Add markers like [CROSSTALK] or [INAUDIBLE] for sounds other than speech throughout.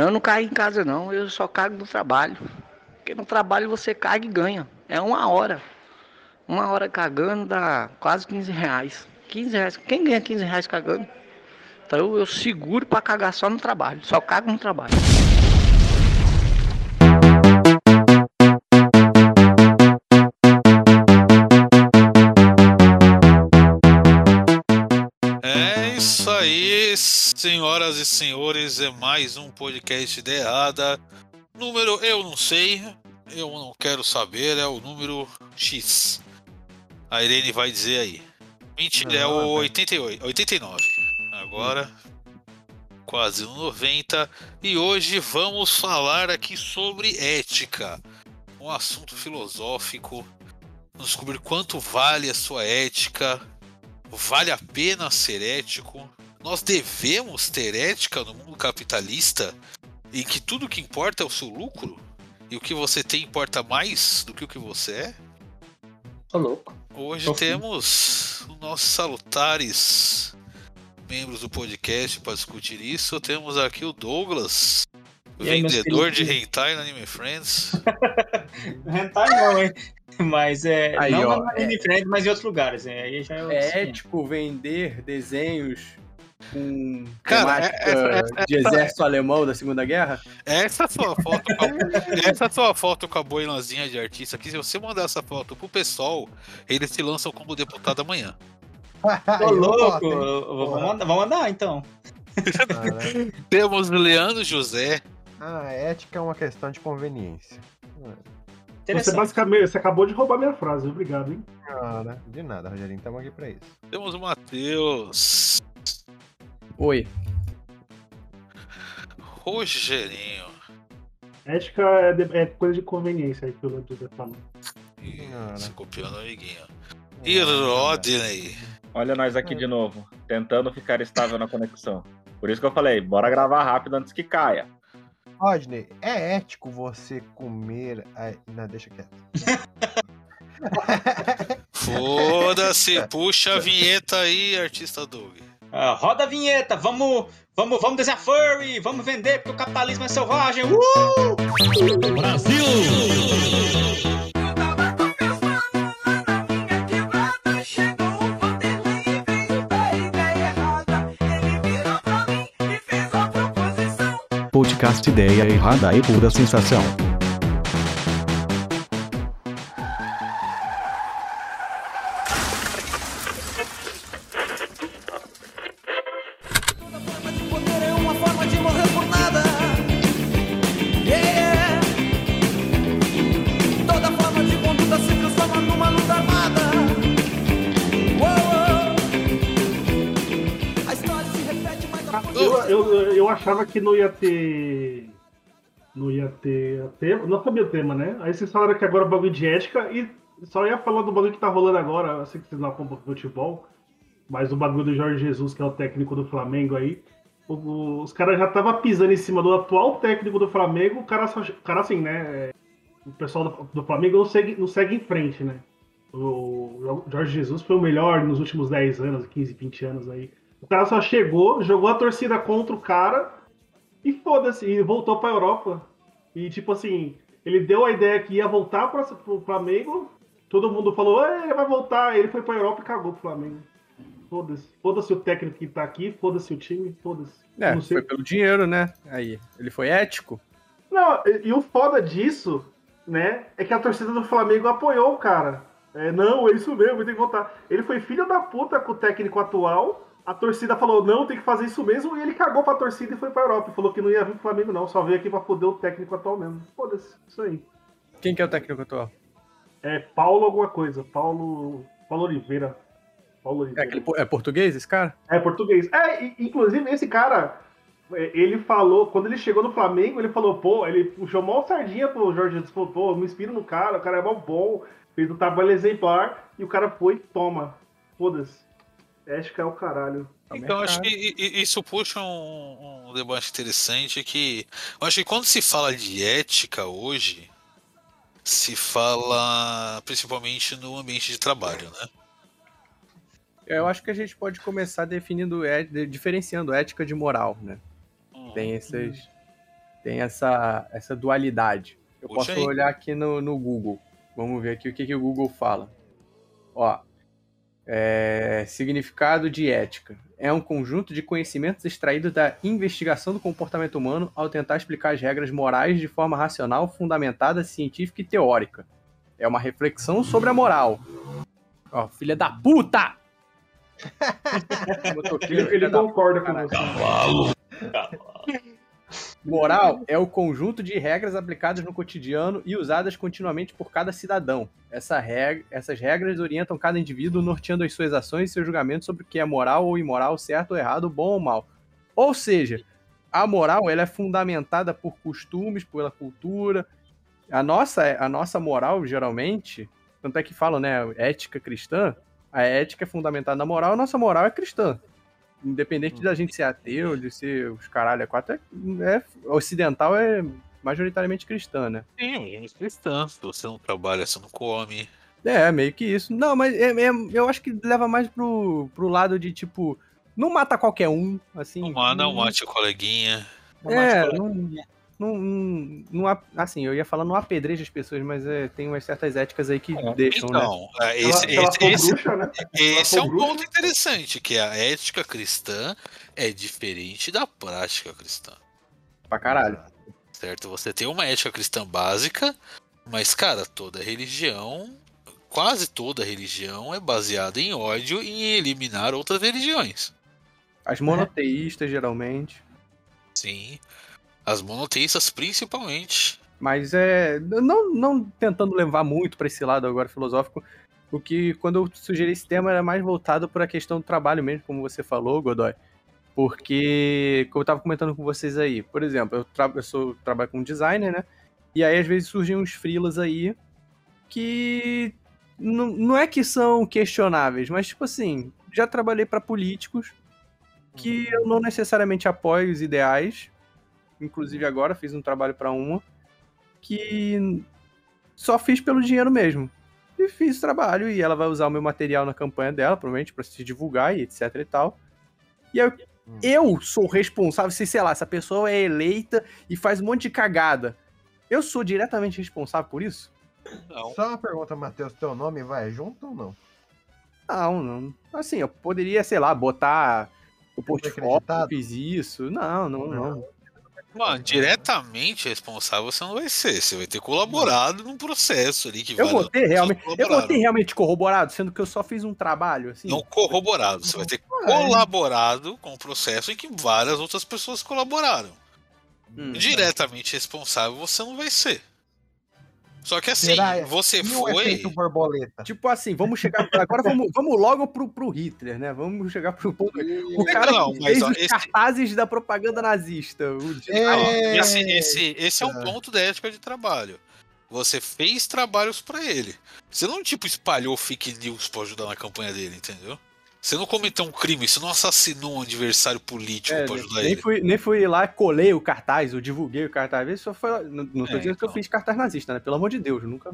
Não, eu não caio em casa não, eu só cago no trabalho. Porque no trabalho você caga e ganha. É uma hora. Uma hora cagando dá quase 15 reais. 15 reais. Quem ganha 15 reais cagando? Então eu seguro para cagar só no trabalho. Só cago no trabalho. Senhoras e senhores, é mais um podcast de errada. Número eu não sei, eu não quero saber, é o número X. A Irene vai dizer aí. Mentira, é o 88, 89. Agora, quase no 90. E hoje vamos falar aqui sobre ética. Um assunto filosófico. Vamos descobrir quanto vale a sua ética. Vale a pena ser ético? Nós devemos ter ética no mundo capitalista em que tudo que importa é o seu lucro? E o que você tem importa mais do que o que você é? Tô louco. Hoje Tô temos os nossos salutares membros do podcast para discutir isso. Temos aqui o Douglas, E aí, vendedor de queridos? hentai no Anime Friends. [LAUGHS] Hentai não, hein? Mas é. Aí, não ó, na Anime Friends, mas em outros lugares. hein? Aí já é, É ético vender desenhos com Cara, temática é- é- é- de exército alemão da Segunda Guerra? Essa sua foto com a, [LAUGHS] essa sua foto com a boinazinha de artista aqui, se você mandar essa foto pro pessoal, eles se lançam como deputado amanhã. Tô louco. Porra. mandar, vamos mandar então. [LAUGHS] Temos Leandro José. Ah, a ética é uma questão de conveniência. Você basicamente você acabou de roubar minha frase, obrigado, hein? Cara, de nada, Rogerinho, estamos aqui pra isso. Temos o Matheus. Oi. Rogerinho. Ética é, de- é coisa de conveniência aí que o tá. Ih, Cara. Se copiando o amiguinho. E Rodney. Olha nós aqui de novo, tentando ficar estável na conexão. Por isso que eu falei, bora gravar rápido antes que caia. Rodney, é ético você comer. A... Não, deixa quieto. [LAUGHS] Foda-se, puxa a vinheta aí, artista Doug. Ah, roda a vinheta, vamos, vamos, vamos desenhar furry, vamos vender porque o capitalismo é selvagem. Uh! Podcast Ideia Errada e Pura Sensação. Que não ia ter. Não ia ter tema. Não sabia o tema, né? Aí vocês falaram que agora é bagulho de ética e só ia falar do bagulho que tá rolando agora. Eu sei que vocês não acompanham futebol, mas o bagulho do Jorge Jesus, que é o técnico do Flamengo aí. o- os caras já estavam pisando em cima do atual técnico do Flamengo. O cara, só, o cara assim, né? é, O pessoal do, do Flamengo não segue, não segue em frente, né? O Jorge Jesus foi o melhor nos últimos 10 anos, 15, 20 anos aí. O cara só chegou, jogou a torcida contra o cara e foda-se, e voltou pra Europa. E tipo assim, ele deu a ideia que ia voltar pra, pro Flamengo, todo mundo falou, "É, ele vai voltar, ele foi pra Europa e cagou pro Flamengo. Foda-se. Foda-se o técnico que tá aqui, foda-se o time, foda-se. É, Não sei. foi pelo dinheiro, né? Aí, ele foi ético? Não, e, e o foda disso, né, é que a torcida do Flamengo apoiou o cara. É, não, é isso mesmo, tem que voltar. Ele foi filho da puta com o técnico atual. A torcida falou, não, tem que fazer isso mesmo. E ele cagou pra torcida e foi pra Europa. Falou que não ia vir pro Flamengo, não. Só veio aqui pra foder o técnico atual mesmo. Foda-se, isso aí. Quem que é o técnico atual? É Paulo alguma coisa. Paulo. Paulo Oliveira. Paulo É, Oliveira. aquele po- é português esse cara? É português. É, e- inclusive esse cara, é, ele falou, quando ele chegou no Flamengo, ele falou, pô, ele puxou mó sardinha pro Jorge Jesus, falou, pô, me inspiro no cara, o cara é mó bom, fez um trabalho exemplar, e o cara foi, toma, foda-se. Ética é o caralho. Então, acho que isso puxa um, um debate interessante que. Eu acho que quando se fala de ética hoje, se fala principalmente no ambiente de trabalho, né? Eu acho que a gente pode começar definindo, é, diferenciando ética de moral, né? Tem esses. tem essa, essa dualidade. Eu Puxa posso aí. olhar aqui no, no Google. Vamos ver aqui o que, que o Google fala. Ó, é, significado de ética. É um conjunto de conhecimentos extraídos da investigação do comportamento humano ao tentar explicar as regras morais de forma racional, fundamentada, científica e teórica. É uma reflexão sobre a moral. Ó, filha da puta! [LAUGHS] Motoqueiro, Ele, ele concorda com você. [LAUGHS] Moral é o conjunto de regras aplicadas no cotidiano e usadas continuamente por cada cidadão. Essa reg- essas regras orientam cada indivíduo, norteando as suas ações e seus julgamentos sobre o que é moral ou imoral, certo ou errado, bom ou mal. Ou seja, a moral ela é fundamentada por costumes, pela cultura. A nossa, a nossa moral, geralmente, tanto é que falam, né, ética cristã, a ética é fundamentada na moral, a nossa moral é cristã. Independente da gente ser ateu, de ser os caralho, é quatro, é, é- ocidental é majoritariamente cristã, né? Sim, é cristã. Você não trabalha, você não come. É, meio que isso. Não, mas é- é- eu acho que leva mais pro, pro lado de, tipo, não mata qualquer um, assim. Não, não mate a coleguinha. É, não, não, não, não assim, eu ia falar não apedreja as pessoas, mas é, tem umas certas éticas aí que deixam, né? Então, é, esse, Se ela esse- for esse- bruxa, né? esse é um bruxa- ponto interessante, que a ética cristã é diferente da prática cristã. Pra caralho. Certo? Você tem uma ética cristã básica, mas, cara, toda religião, quase toda religião é baseada em ódio e em eliminar outras religiões. As monoteístas, geralmente. Sim. As monoteístas, principalmente. Mas é. Não, não tentando levar muito pra esse lado agora filosófico, o que quando eu sugeri esse tema era mais voltado para a questão do trabalho mesmo, como você falou, Godoy. Porque, como eu tava comentando com vocês aí, por exemplo, eu, tra eu sou, trabalho como designer, né? E aí às vezes surgem uns freelas aí que não, não é que são questionáveis, mas tipo assim, já trabalhei para políticos que eu não necessariamente apoio os ideais. Inclusive agora fiz um trabalho para uma que só fiz pelo dinheiro mesmo. E fiz o trabalho e ela vai usar o meu material na campanha dela, provavelmente para se divulgar e etc e tal. E aí, eu sou responsável, se sei lá, essa pessoa é eleita e faz um monte de cagada. Eu sou diretamente responsável por isso? Não. Só uma pergunta, Matheus, teu nome vai junto ou não? Não, não. Assim, eu poderia, sei lá, botar o portfólio, eu fiz isso. Não, não, não. Mano, diretamente responsável você não vai ser. Você vai ter colaborado num processo ali que Eu várias vou ter realmente. Eu vou ter realmente corroborado, sendo que eu só fiz um trabalho, assim. Não corroborado. Você vai ter colaborado com o processo em que várias outras pessoas colaboraram. Hum. Diretamente responsável você não vai ser. Só que assim, Será? você E o foi. efeito borboleta? Tipo assim, vamos chegar. Agora vamos, vamos logo pro, pro Hitler, né? Vamos chegar pro ponto. O cara Não, que mas, fez ó, os esse- cartazes da propaganda nazista. O É, esse, esse, esse é um ponto da ética de trabalho. Você fez trabalhos pra ele. Você não, tipo, espalhou fake news pra ajudar na campanha dele, entendeu? Você não cometeu um crime, você não assassinou um adversário político É, pra ajudar nem, ele. fui, nem fui lá, colei o cartaz, eu divulguei o cartaz. Isso só foi, não, não tô É, dizendo que eu então. fiz cartaz nazista, né? Pelo amor de Deus, eu nunca.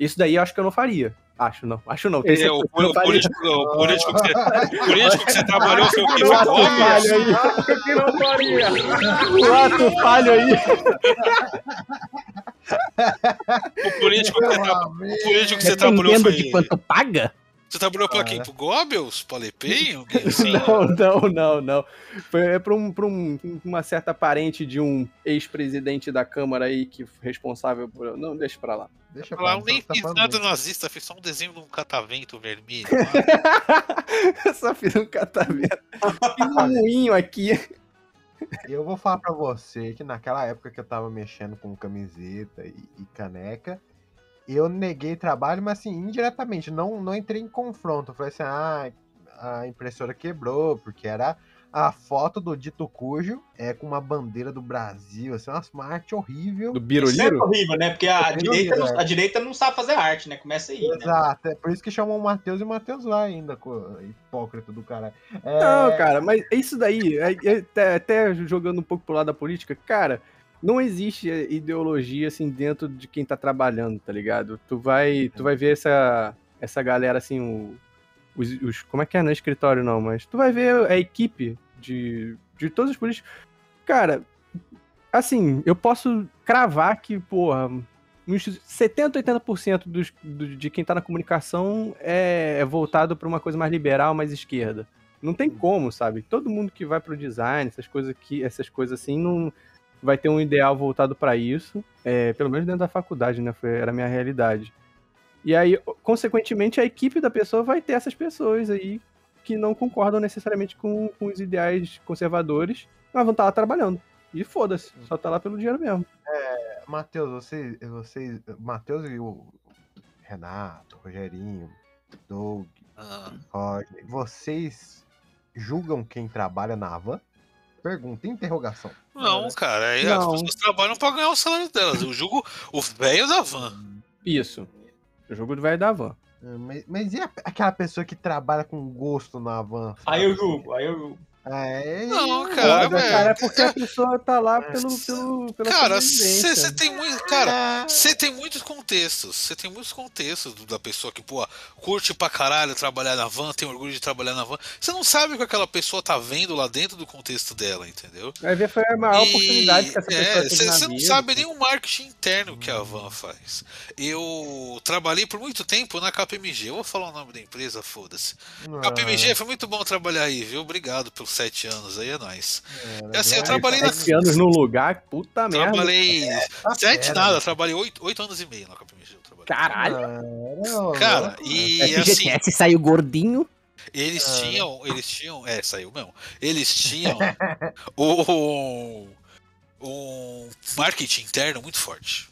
Isso daí eu acho que eu não faria. Acho não, acho não. É, o, não o político, o político que você, o político que você [LAUGHS] trabalhou foi o que? O ato Foi o falho Goebbels? aí. que não faria. O ato falho aí. O político que você, tra- o político que você trabalhou foi. de quanto paga? Você trabalhou pra quem? Pro Goebbels? Pra Le Pen? [LAUGHS] Alguém [LAUGHS] assim? Não, não, não, não. Foi é pra, um, pra um- uma certa parente de um ex-presidente da Câmara aí que foi responsável por. Não, deixa pra lá. Deixa Falar, falar. eu nem tá fiz nada nazista, fiz só um desenho de um catavento vermelho. Eu [LAUGHS] só fiz um catavento. Fiz um moinho aqui. Eu vou falar pra você que naquela época que eu tava mexendo com camiseta e, e caneca, eu neguei trabalho, mas assim, indiretamente, não, não entrei em confronto. Falei assim, ah, a impressora quebrou, porque era a foto do dito cujo é com uma bandeira do Brasil, assim, uma arte horrível. Do Isso é Biruliro? horrível, né? Porque a É direita, não, a direita não sabe fazer arte, né? Começa aí, né? Exato, é por isso que chamam o Matheus e o Matheus lá ainda, hipócrita do caralho. É, Não, cara, mas isso daí, é- é até, até jogando um pouco pro lado da política, cara, não existe ideologia assim dentro de quem tá trabalhando, tá ligado? Tu vai, tu vai ver essa, essa galera assim, o- os, os- como é que é no escritório não, mas tu vai ver a equipe de, de todos os políticos. Cara, assim, eu posso cravar que, porra, uns 70, 80% dos, do, de quem tá na comunicação é, é voltado para uma coisa mais liberal, mais esquerda. Não tem como, sabe? Todo mundo que vai pro design, essas coisas que essas coisas assim, não vai ter um ideal voltado para isso, é, pelo menos dentro da faculdade, né? Foi, era a minha realidade. E aí, consequentemente, a equipe da pessoa vai ter essas pessoas aí que não concordam necessariamente com, com os ideais conservadores, mas vão estar lá trabalhando. E foda-se, só tá lá pelo dinheiro mesmo. É, Matheus, você, você, Matheus e o Renato, Rogerinho, Doug, Ah, Rodney, vocês julgam quem trabalha na van? Pergunta, interrogação. não, cara, aí as Não. pessoas trabalham pra ganhar o salário delas. Eu julgo o velho da van. Isso. O jogo do velho da van. É, Mas, mas e a- aquela pessoa que trabalha com gosto na van? Aí eu julgo, aí eu julgo. É, Não, cara, Foda, velho. cara, é porque a pessoa tá lá pelo, pelo, pela Cara, você tem muito. Cara, você tem muitos contextos. Você tem muitos contextos da pessoa que, pô, curte pra caralho trabalhar na van, tem orgulho de trabalhar na van. Você não sabe o que aquela pessoa tá vendo lá dentro do contexto dela, entendeu? Vai ver foi a maior E- oportunidade que essa pessoa é, teve Você na você não vida. sabe nem o marketing interno que a van faz. Eu trabalhei por muito tempo na KPMG. Eu vou falar o nome da empresa, foda-se. KPMG foi muito bom trabalhar aí, viu? Obrigado pelos sete anos aí, é nóis. é, assim, eu é, trabalhei na- Sete anos no lugar, puta merda. Trabalhei. tá Sete fera, nada, trabalhei oito, oito anos e meio na eu trabalhei. Caralho. Cara, e É assim, FGTS saiu gordinho. eles Ah. tinham. Eles tinham. É, saiu mesmo. Eles tinham [LAUGHS] um, um marketing interno muito forte.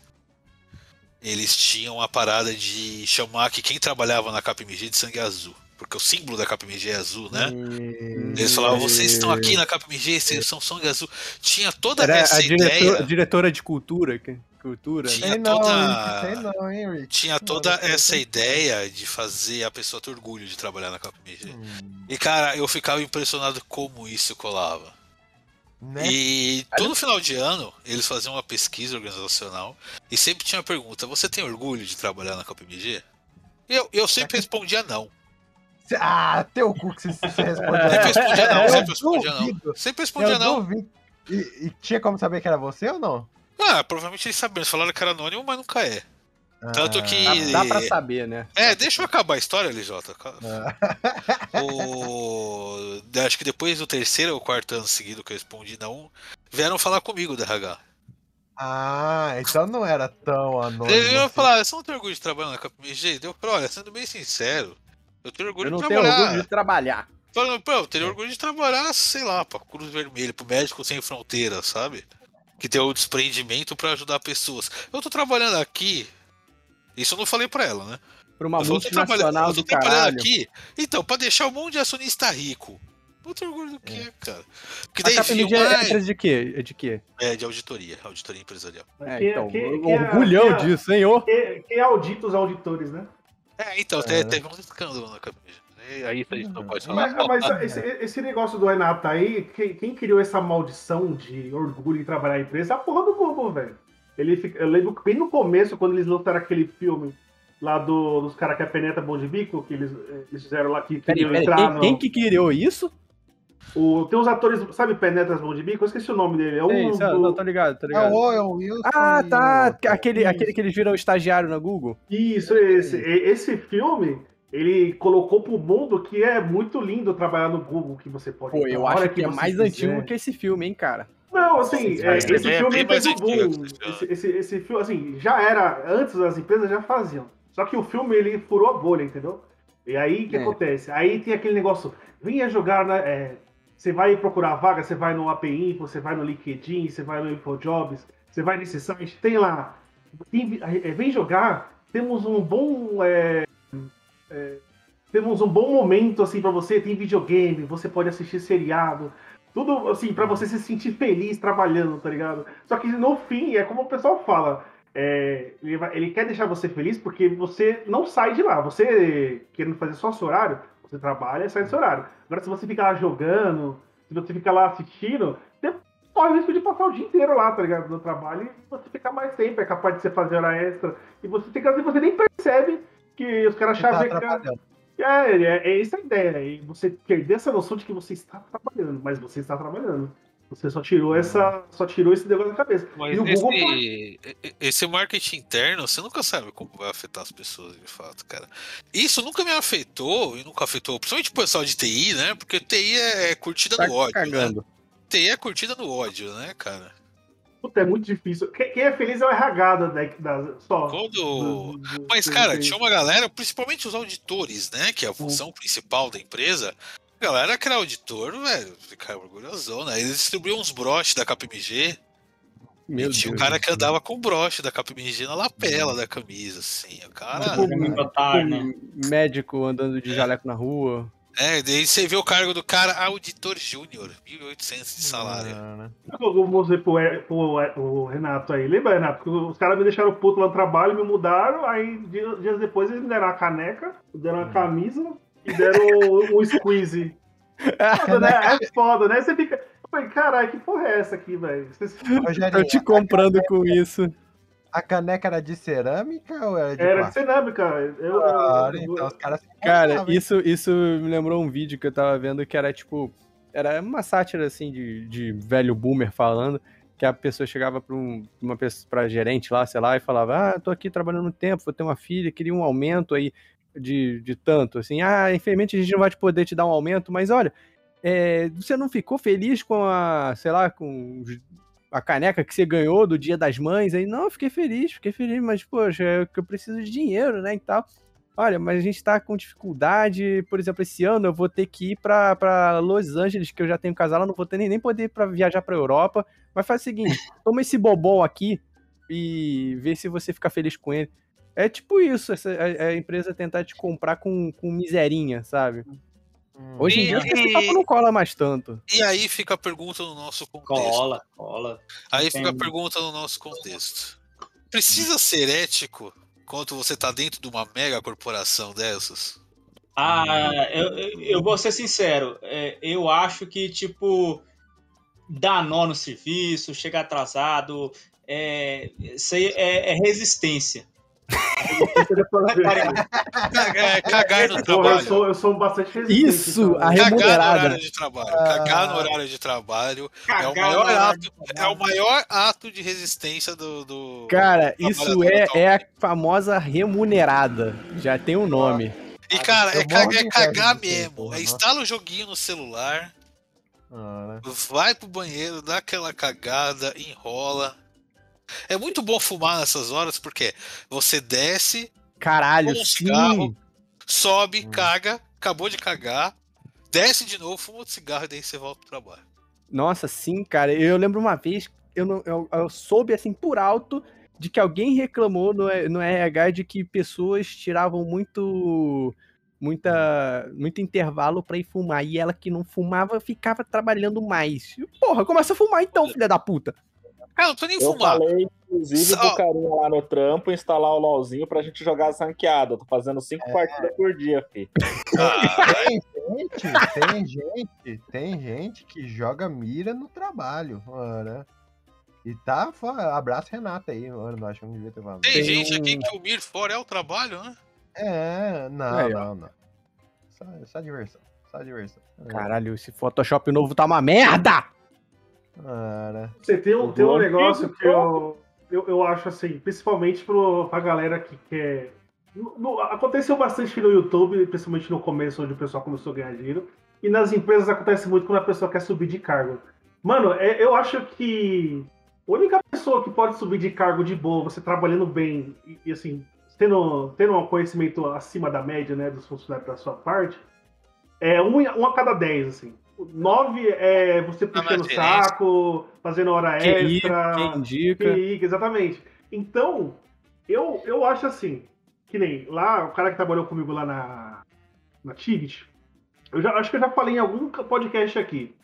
Eles tinham a parada de chamar que quem trabalhava na KPMG de sangue azul. Porque o símbolo da KPMG é azul, né? E- Eles falavam, vocês estão aqui na KPMG, vocês são sangue azul. Tinha toda Era essa a diretora, ideia. diretora de cultura. que- Cultura. né? Tinha não, toda- não, hein, Rick? Tinha toda não essa ideia de fazer a pessoa ter orgulho de trabalhar na KPMG. Hum, E cara, eu ficava impressionado como isso colava. né? E todo final de ano eles faziam uma pesquisa organizacional e sempre tinha a pergunta: você tem orgulho de trabalhar na KPMG? Eu, eu sempre respondia não. Ah, teu cu que você, você responde. Sempre respondia não, sempre respondia não. Sempre respondia Eu não. E, e tinha como saber que era você ou não? Ah, provavelmente eles sabiam, eles falaram que era anônimo, mas nunca é. Tanto que. Dá, dá pra saber, né? É, deixa eu acabar a história, LJ. Ah, O... Acho que depois do terceiro ou quarto ano seguido que eu respondi não, vieram falar comigo da RH. ah, então não era tão anônimo. Eles iam assim. falar, você não tem orgulho de trabalhar na KPMG? Deu pra, olha, sendo bem sincero, eu tenho orgulho Eu não de tenho trabalhar. orgulho de trabalhar. Falando, pô, eu teria orgulho de trabalhar, sei lá, pra Cruz Vermelha, pro Médico Sem Fronteiras, sabe? Que tem o desprendimento pra ajudar pessoas. Eu tô trabalhando aqui. Isso eu não falei pra ela, né? Pra uma eu falei, eu tô trabalhando, multinacional eu tô do trabalhando caralho. aqui. Então, pra deixar um monte de acionista rico. Tenho orgulho do que, cara? Porque A daí KPMG viu, é ah, empresa de quê? É de quê? é de auditoria, auditoria empresarial. É, Quem- então, quem- quem é- orgulhão quem é- disso, senhor. Quem, quem audita os auditores, né? É, então, É, né? teve um escândalo na KPMG. E Aí a gente não pode Mas, falar. mas esse, esse negócio do Renato aí, quem, quem criou essa maldição de orgulho em trabalhar em empresa é a porra do Google, velho. Ele fica- eu lembro que bem no começo, quando eles lançaram aquele filme lá do- dos caras que é penetra bom de bico, que eles, eh, eles fizeram lá que Peraí, queriam entrar quem, no... quem que criou isso? O, tem uns atores, sabe Penetras Bom de Bico? Eu esqueci o nome dele. É um É isso, do- não, tô ligado, tô É ligado. o Owen Wilson. Ah, e tá. o- Aquele, Isso. aquele que eles viram estagiário na Google. Isso, esse, e- esse filme, ele colocou pro mundo que é muito lindo trabalhar no Google, que você pode... Pô, eu acho que é você mais quiser. antigo que esse filme, hein, cara. Não, assim, Sim, é, esse é filme bem fez mais o antigo, boom. esse Esse, esse, esse filme, assim, já era. Antes as empresas já faziam. Só que o filme ele furou a bolha, entendeu? E aí o que É. acontece? Aí tem aquele negócio, venha jogar, né? É, você vai procurar vaga, você vai no API, você vai no LinkedIn, você vai no InfoJobs, você vai nesse site, tem lá. tem- é, vem jogar, temos um bom. é, é, temos um bom momento assim para você, tem videogame, você pode assistir seriado, tudo assim para você se sentir feliz trabalhando, tá ligado? Só que no fim é como o pessoal fala, é, ele, vai- ele quer deixar você feliz porque você não sai de lá. Você querendo fazer só seu horário, você trabalha e sai do seu horário. Agora se você ficar lá jogando, se você ficar lá assistindo, você corre o risco de passar o dia inteiro lá, tá ligado? No trabalho e você ficar mais tempo, é capaz de você fazer hora extra e você tem que você nem percebe que os caras Você tá chavecam. atrapalhando. É, é, é essa a ideia. E você perder essa noção de que você está trabalhando, mas você está trabalhando. Você só tirou essa. Só tirou esse negócio da cabeça. Mas e o esse, Google foi- esse marketing interno, você nunca sabe como vai afetar as pessoas de fato, cara. Isso nunca me afetou e nunca afetou, principalmente o pessoal de TI, né? Porque TI é, é curtida Tá no ódio. Né? cagando. TI é curtida no ódio, né, cara? Puta, é muito difícil. Quem, é feliz é o RH da, da, da- só. Quando. Do- do- Mas, cara, tinha uma galera, principalmente os auditores, né? Que é a função principal da empresa. A galera que era auditor, velho, ficava orgulhosão, né? Eles distribuíam uns broches da KPMG. Meu e tinha Deus o cara do que andava com o broche da KPMG na lapela da camisa, assim. O cara. Tipo, muito otário, né? Um Médico andando de jaleco na rua. É, daí você vê o cargo do cara, auditor júnior, 1.800 de salário. Ah, né? Eu vou dizer pro, E- pro, E- pro Renato aí. Lembra, Renato? Que os caras me deixaram puto lá no trabalho, me mudaram, aí dias, depois eles me deram uma caneca, me deram uma camisa e deram um squeeze. Foda, né? É foda, né? Você fica. Caralho, que porra é essa aqui, velho? Tô te comprando com isso. a caneca era de cerâmica ou era de Era de cerâmica. Eu, Claro, eu- então os caras Cara, isso, isso me lembrou um vídeo que eu tava vendo que era tipo. Era uma sátira assim de, de velho boomer falando. Que a pessoa chegava pra, um, uma pessoa, pra gerente lá, sei lá, e falava: Ah, tô aqui trabalhando um tempo, vou ter uma filha, queria um aumento aí de, de tanto. Assim, ah, infelizmente a gente não vai te poder te dar um aumento, mas olha, é, você não ficou feliz com a, sei lá, com a caneca que você ganhou do Dia das Mães? Aí, não, eu fiquei feliz, fiquei feliz, mas, poxa, é que eu preciso de dinheiro, né, e tal. Olha, mas a gente tá com dificuldade, por exemplo, esse ano eu vou ter que ir pra, pra Los Angeles, que eu já tenho casal, eu não vou ter nem, nem poder pra viajar pra Europa. Mas faz o seguinte, toma esse bobão aqui e vê se você fica feliz com ele. É tipo isso, essa, a, a empresa tentar te comprar com, com miserinha, sabe? Hum. Hoje em E- dia esse e- papo não cola mais tanto. E aí fica a pergunta no nosso contexto. Cola, cola. Aí fica a pergunta no nosso contexto. Precisa ser ético quando você tá dentro de uma mega corporação dessas? Ah, eu, eu- vou ser sincero. é, eu acho que, tipo, dar nó no serviço, chegar atrasado, é, isso aí é, é resistência. É, cagar no Porra, eu trabalho. sou, eu sou bastante resistente. Isso, então. a Cagar no remunerada. horário de trabalho. Cagar no horário de trabalho é o Cagar maior ato, de é trabalho. o maior ato de resistência do. do... Cara, isso é, é a famosa remunerada. Já tem um nome. E cara, é, é cagar disso aí, mesmo. porra, É nossa. instala o joguinho no celular, Ah, né? vai pro banheiro, dá aquela cagada, enrola. É muito bom fumar nessas horas porque você desce, Caralho, Um cigarro. sobe, Hum. caga, acabou de cagar, desce de novo, fuma outro cigarro e daí você volta pro trabalho. Nossa, sim, cara. Eu lembro uma vez, eu, não, eu, eu soube assim por alto de que alguém reclamou no, no RH de que pessoas tiravam muito muita muito intervalo pra ir fumar e ela que não fumava ficava trabalhando mais. Porra, começa a fumar então, filha da puta. Cara, não tô nem Eu fumar. falei, inclusive, Só- pro carinha lá no trampo instalar o LOLzinho pra gente jogar as ranqueadas. Tô fazendo cinco partidas por dia, fi. Ah, Tem gente, tem gente, tem gente que joga mira no trabalho, né? E tá, abraço Renata aí, mano, não acho que não devia ter falado. tem, Tem gente um- aqui que o Mir fora é o trabalho, né? É, não, ó. não, não. Só, só diversão, só diversão. É, Caralho, esse Photoshop novo tá uma merda! Né? Você tem um, tem um negócio que eu, eu, eu acho assim, principalmente pro, pra galera que quer. no- no- aconteceu bastante no YouTube, principalmente no começo, onde o pessoal começou a ganhar dinheiro. E nas empresas acontece muito quando a pessoa quer subir de cargo. Mano, é- eu acho que a única pessoa que pode subir de cargo de boa, você trabalhando bem e, e, assim, tendo, tendo um conhecimento acima da média, né, dos funcionários da sua parte, é um, um a cada dez, assim. Nove é você puxando o saco, fazendo hora Quem, extra. quem indica. Fica, exatamente. Então, eu, eu acho assim, que nem lá, o cara que trabalhou comigo lá na, na Tigit, eu já, acho que eu já falei em algum podcast aqui.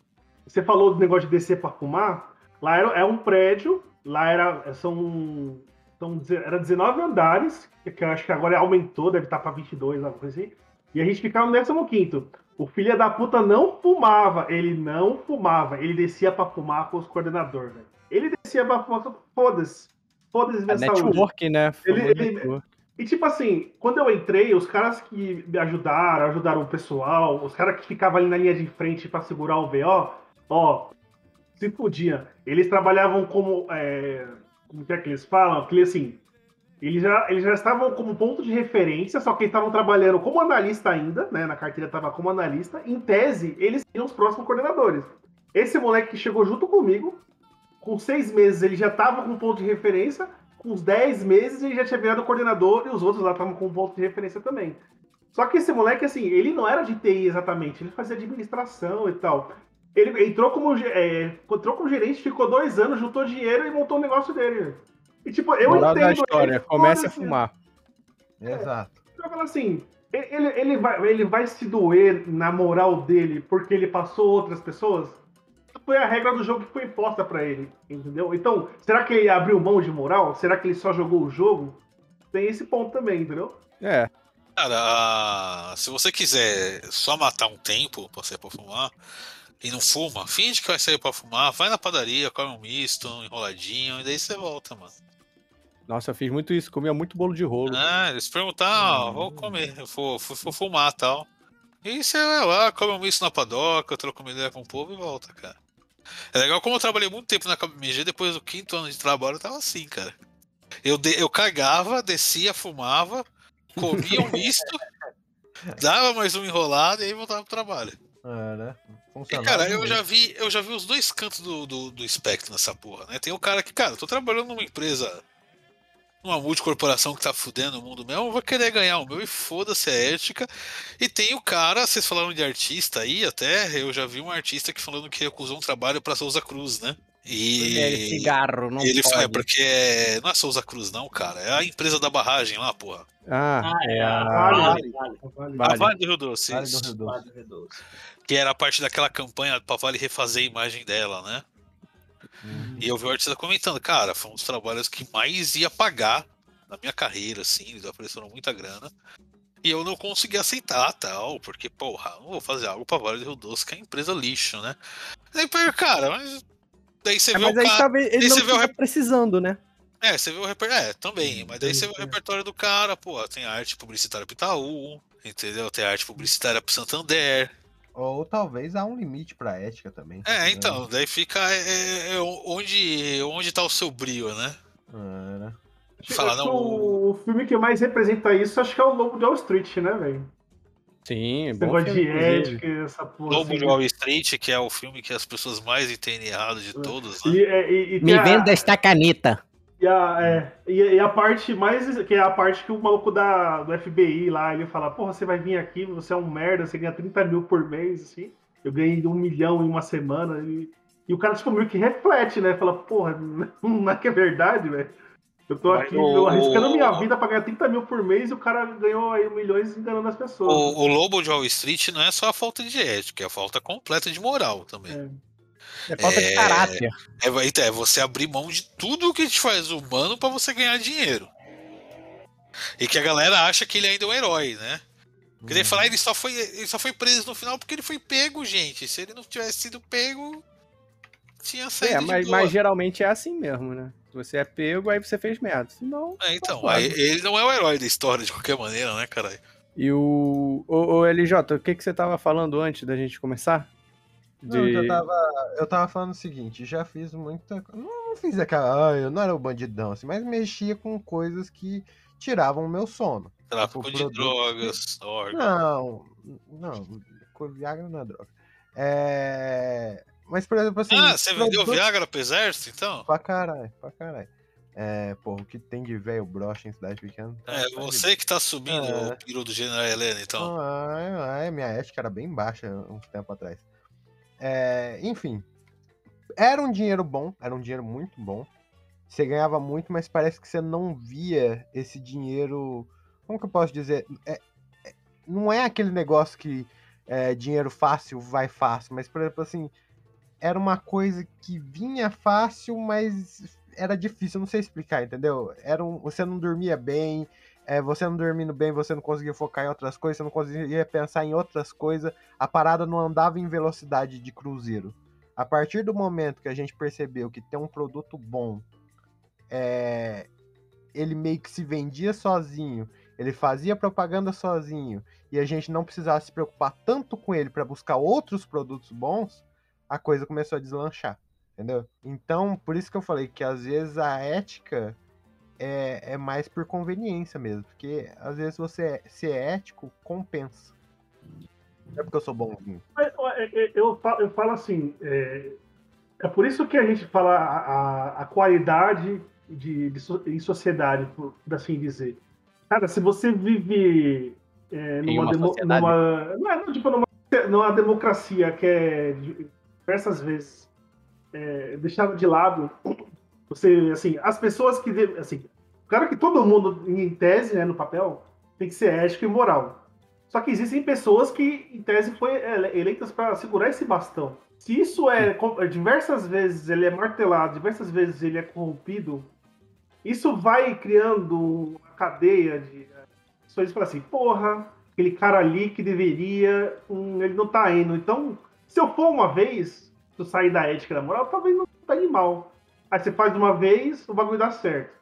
Você falou do negócio de descer pra fumar, lá era, é um prédio, lá era, são, são, era 19 andares, que eu acho que agora aumentou, deve estar pra 22, alguma coisa assim, e a gente ficava no 15 o filho da puta não fumava, ele não fumava, ele descia pra fumar com os coordenadores, velho. Ele descia pra fumar, foda-se. Foda-se minha saúde. network, né? Ele- ele- network. E tipo assim, quando eu entrei, os caras que me ajudaram, ajudaram o pessoal, os caras que ficavam ali na linha de frente pra segurar o VO, ó, se fudia. Eles trabalhavam como. é, como que é que eles falam? Que assim. Eles já, eles já estavam como ponto de referência, só que eles estavam trabalhando como analista ainda, né? Na carteira estava como analista. Em tese, eles seriam os próximos coordenadores. Esse moleque que chegou junto comigo, com seis meses ele já estava com ponto de referência, com uns dez meses ele já tinha virado coordenador e os outros lá estavam com ponto de referência também. Só que esse moleque, assim, ele não era de TI exatamente, ele fazia administração e tal. Ele entrou como, é, entrou como gerente, ficou dois anos, juntou dinheiro e montou o negócio dele. E tipo, eu Moral da entendo história, ele, comece a fumar. Exato. Eu falo assim, ele, ele, vai, ele vai se doer na moral dele porque ele passou outras pessoas? Foi a regra do jogo que foi imposta pra ele, entendeu? Então, será que ele abriu mão de moral? Será que ele só jogou o jogo? Tem esse ponto também, entendeu? É, Cara, ah, se você quiser só matar um tempo pra sair pra fumar e não fuma, finge que vai sair pra fumar, vai na padaria, come um misto, um enroladinho, e daí você volta, mano. Nossa, eu fiz muito isso, comia muito bolo de rolo. Ah, eles perguntar, ah, vou comer, eu vou, vou, vou fumar e tal. E você vai lá, come um misto na padoca, troca uma ideia com o povo e volta, cara. É legal como eu trabalhei muito tempo na KBMG, depois do quinto ano de trabalho eu tava assim, cara. Eu, de- eu cagava, descia, fumava, comia um misto, [LAUGHS] dava mais um enrolado e aí voltava pro trabalho. É, né? E, Funcionava cara, eu já vi, eu já vi os dois cantos do, do, do espectro nessa porra, né? Tem o cara que, cara, eu tô trabalhando numa empresa, numa multicorporação que tá fudendo o mundo mesmo, eu vou querer ganhar o meu e foda-se a ética. E tem o cara, vocês falaram de artista aí, até eu já vi um artista que falando que recusou um trabalho pra Souza Cruz, né? E É, cigarro, não ele pode. fala, é porque é- não é Souza Cruz, não, cara, é a empresa da barragem lá, porra. Ah, é a... Vale, Vale, vale. Vale. Vale do Rio Doce, Vale do. Rio Doce. Que era parte daquela campanha pra Vale refazer a imagem dela, né? Uhum. E eu vi o artista comentando, cara, foi um dos trabalhos que mais ia pagar na minha carreira, assim, eles ofereceram muita grana. E eu não consegui aceitar tal, porque, porra, não vou fazer algo pra Vale do Rio Doce, que é empresa lixo, né? Daí, cara, mas. Daí você É, vê mas o aí cara. talvez ele aí não você vê o esteja rep- precisando, né? É, você vê o repertório. É, também. Mas daí você vê o repertório do cara, pô, tem arte publicitária pro Itaú, entendeu? Tem arte publicitária pro Santander. Ou talvez há um limite pra ética também. É, né? então, daí fica é, é, é onde, onde tá o seu brilho, né? É, né? Não, que o, filme que mais representa isso, acho que é o Lobo de Wall Street, né, velho? Sim, Esse bom de filme, inclusive. ética, essa porra. Lobo assim. de Wall Street, que é o filme que as pessoas mais entendem errado de todos, né? E, é, e, e Me a- venda esta caneta. E a, é, e, a parte mais. Que é a parte que o maluco da, do FBI lá, ele fala, porra, você vai vir aqui, você é um merda, você ganha 30 mil por mês, assim. Eu ganhei um milhão em uma semana. E, e o cara, meio que reflete, né? Fala, porra, [LAUGHS] não é que é verdade, velho. Eu tô Mas aqui o- eu arriscando a minha vida pra ganhar 30 mil por mês e o cara ganhou aí milhões enganando as pessoas. O, o Lobo de Wall Street não é só a falta de ética, é a falta completa de moral também. É. É falta de caráter. É, vai- é você abrir mão de tudo que te faz humano pra você ganhar dinheiro. E que a galera acha que ele ainda é um herói, né? Porque ele falar, ele só foi, ele só foi preso no final porque ele foi pego, gente. Se ele não tivesse sido pego, tinha saído É, mas, mas geralmente é assim mesmo, né? Você é pego, aí você fez merda. Senão. É, então, aí, ele não é o herói da história de qualquer maneira, né, caralho? E o. Ô, ô LJ, o que, que você tava falando antes da gente começar? Não, que eu tava, eu tava falando o seguinte, já fiz muita. Não, não fiz aquela. Ah, eu não era o bandidão, assim, mas mexia com coisas que tiravam o meu sono. Tráfico Tipo, de produto drogas, órgãos. Não, não, Viagra não é droga. É. Mas, por exemplo, assim. ah, você vendeu produto- Viagra pro exército, então? Pra caralho, pra caralho. É, pô, o que tem de velho brocha em cidade pequena? tá- É, tá de você que tá subindo É. o piro do General Helena, então. Ah, é, minha ética era bem baixa uns tempo atrás. É, enfim, era um dinheiro bom, era um dinheiro muito bom. Você ganhava muito, mas parece que você não via esse dinheiro. Como que eu posso dizer? É- é- não é aquele negócio que é, dinheiro fácil vai fácil, mas, por exemplo, assim, era uma coisa que vinha fácil, mas era difícil, eu não sei explicar, entendeu? Era um, você não dormia bem, é, você não dormindo bem, você não conseguia focar em outras coisas, você não conseguia pensar em outras coisas, a parada não andava em velocidade de cruzeiro. A partir do momento que a gente percebeu que tem um produto bom, é, ele meio que se vendia sozinho, ele fazia propaganda sozinho, e a gente não precisava se preocupar tanto com ele para buscar outros produtos bons, a coisa começou a deslanchar. Entendeu? Então, por isso que eu falei que às vezes a ética é, é mais por conveniência mesmo. Porque às vezes você ser ético compensa. Não é porque eu sou bonzinho. É- é- Eu falo, eu falo assim, é, é por isso que a gente fala a, a- a qualidade de, de em sociedade, por, por assim dizer. Cara, se você vive é, Em numa, demo- numa- não é, tipo, numa, numa democracia que é diversas vezes é, deixada de lado, você, assim, as pessoas que, assim, claro que todo mundo, em tese, né, no papel, tem que ser ético e moral. Só que existem pessoas que, em tese, foram ele- eleitas para segurar esse bastão. Se isso é diversas vezes ele é martelado, diversas vezes ele é corrompido, isso vai criando uma cadeia de pessoas que falam assim, porra, aquele cara ali que deveria, hum, ele não tá indo. Então, se eu for uma vez, se eu sair da ética e da moral, talvez não tá indo mal. Aí você faz uma vez, o bagulho dá certo.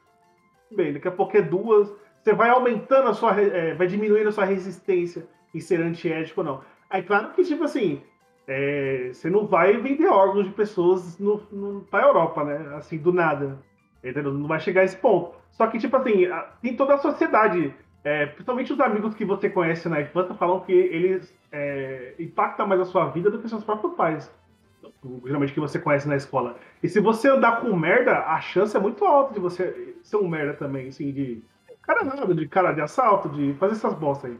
Bem, daqui a pouco é duas. Você vai aumentando a sua. é, vai diminuindo a sua resistência em ser antiético ou não. Aí, claro que, tipo assim, é, você não vai vender órgãos de pessoas no, no, pra Europa, né? Assim, do nada. Entendeu? Não vai chegar a esse ponto. Só que, tipo assim, tem toda a sociedade. é, principalmente os amigos que você conhece na infância falam que eles é, impactam mais a sua vida do que seus próprios pais. Geralmente que você conhece na escola. E se você andar com merda, a chance é muito alta de você ser um merda também, assim, de cara nada, de cara de assalto, de fazer essas bostas aí.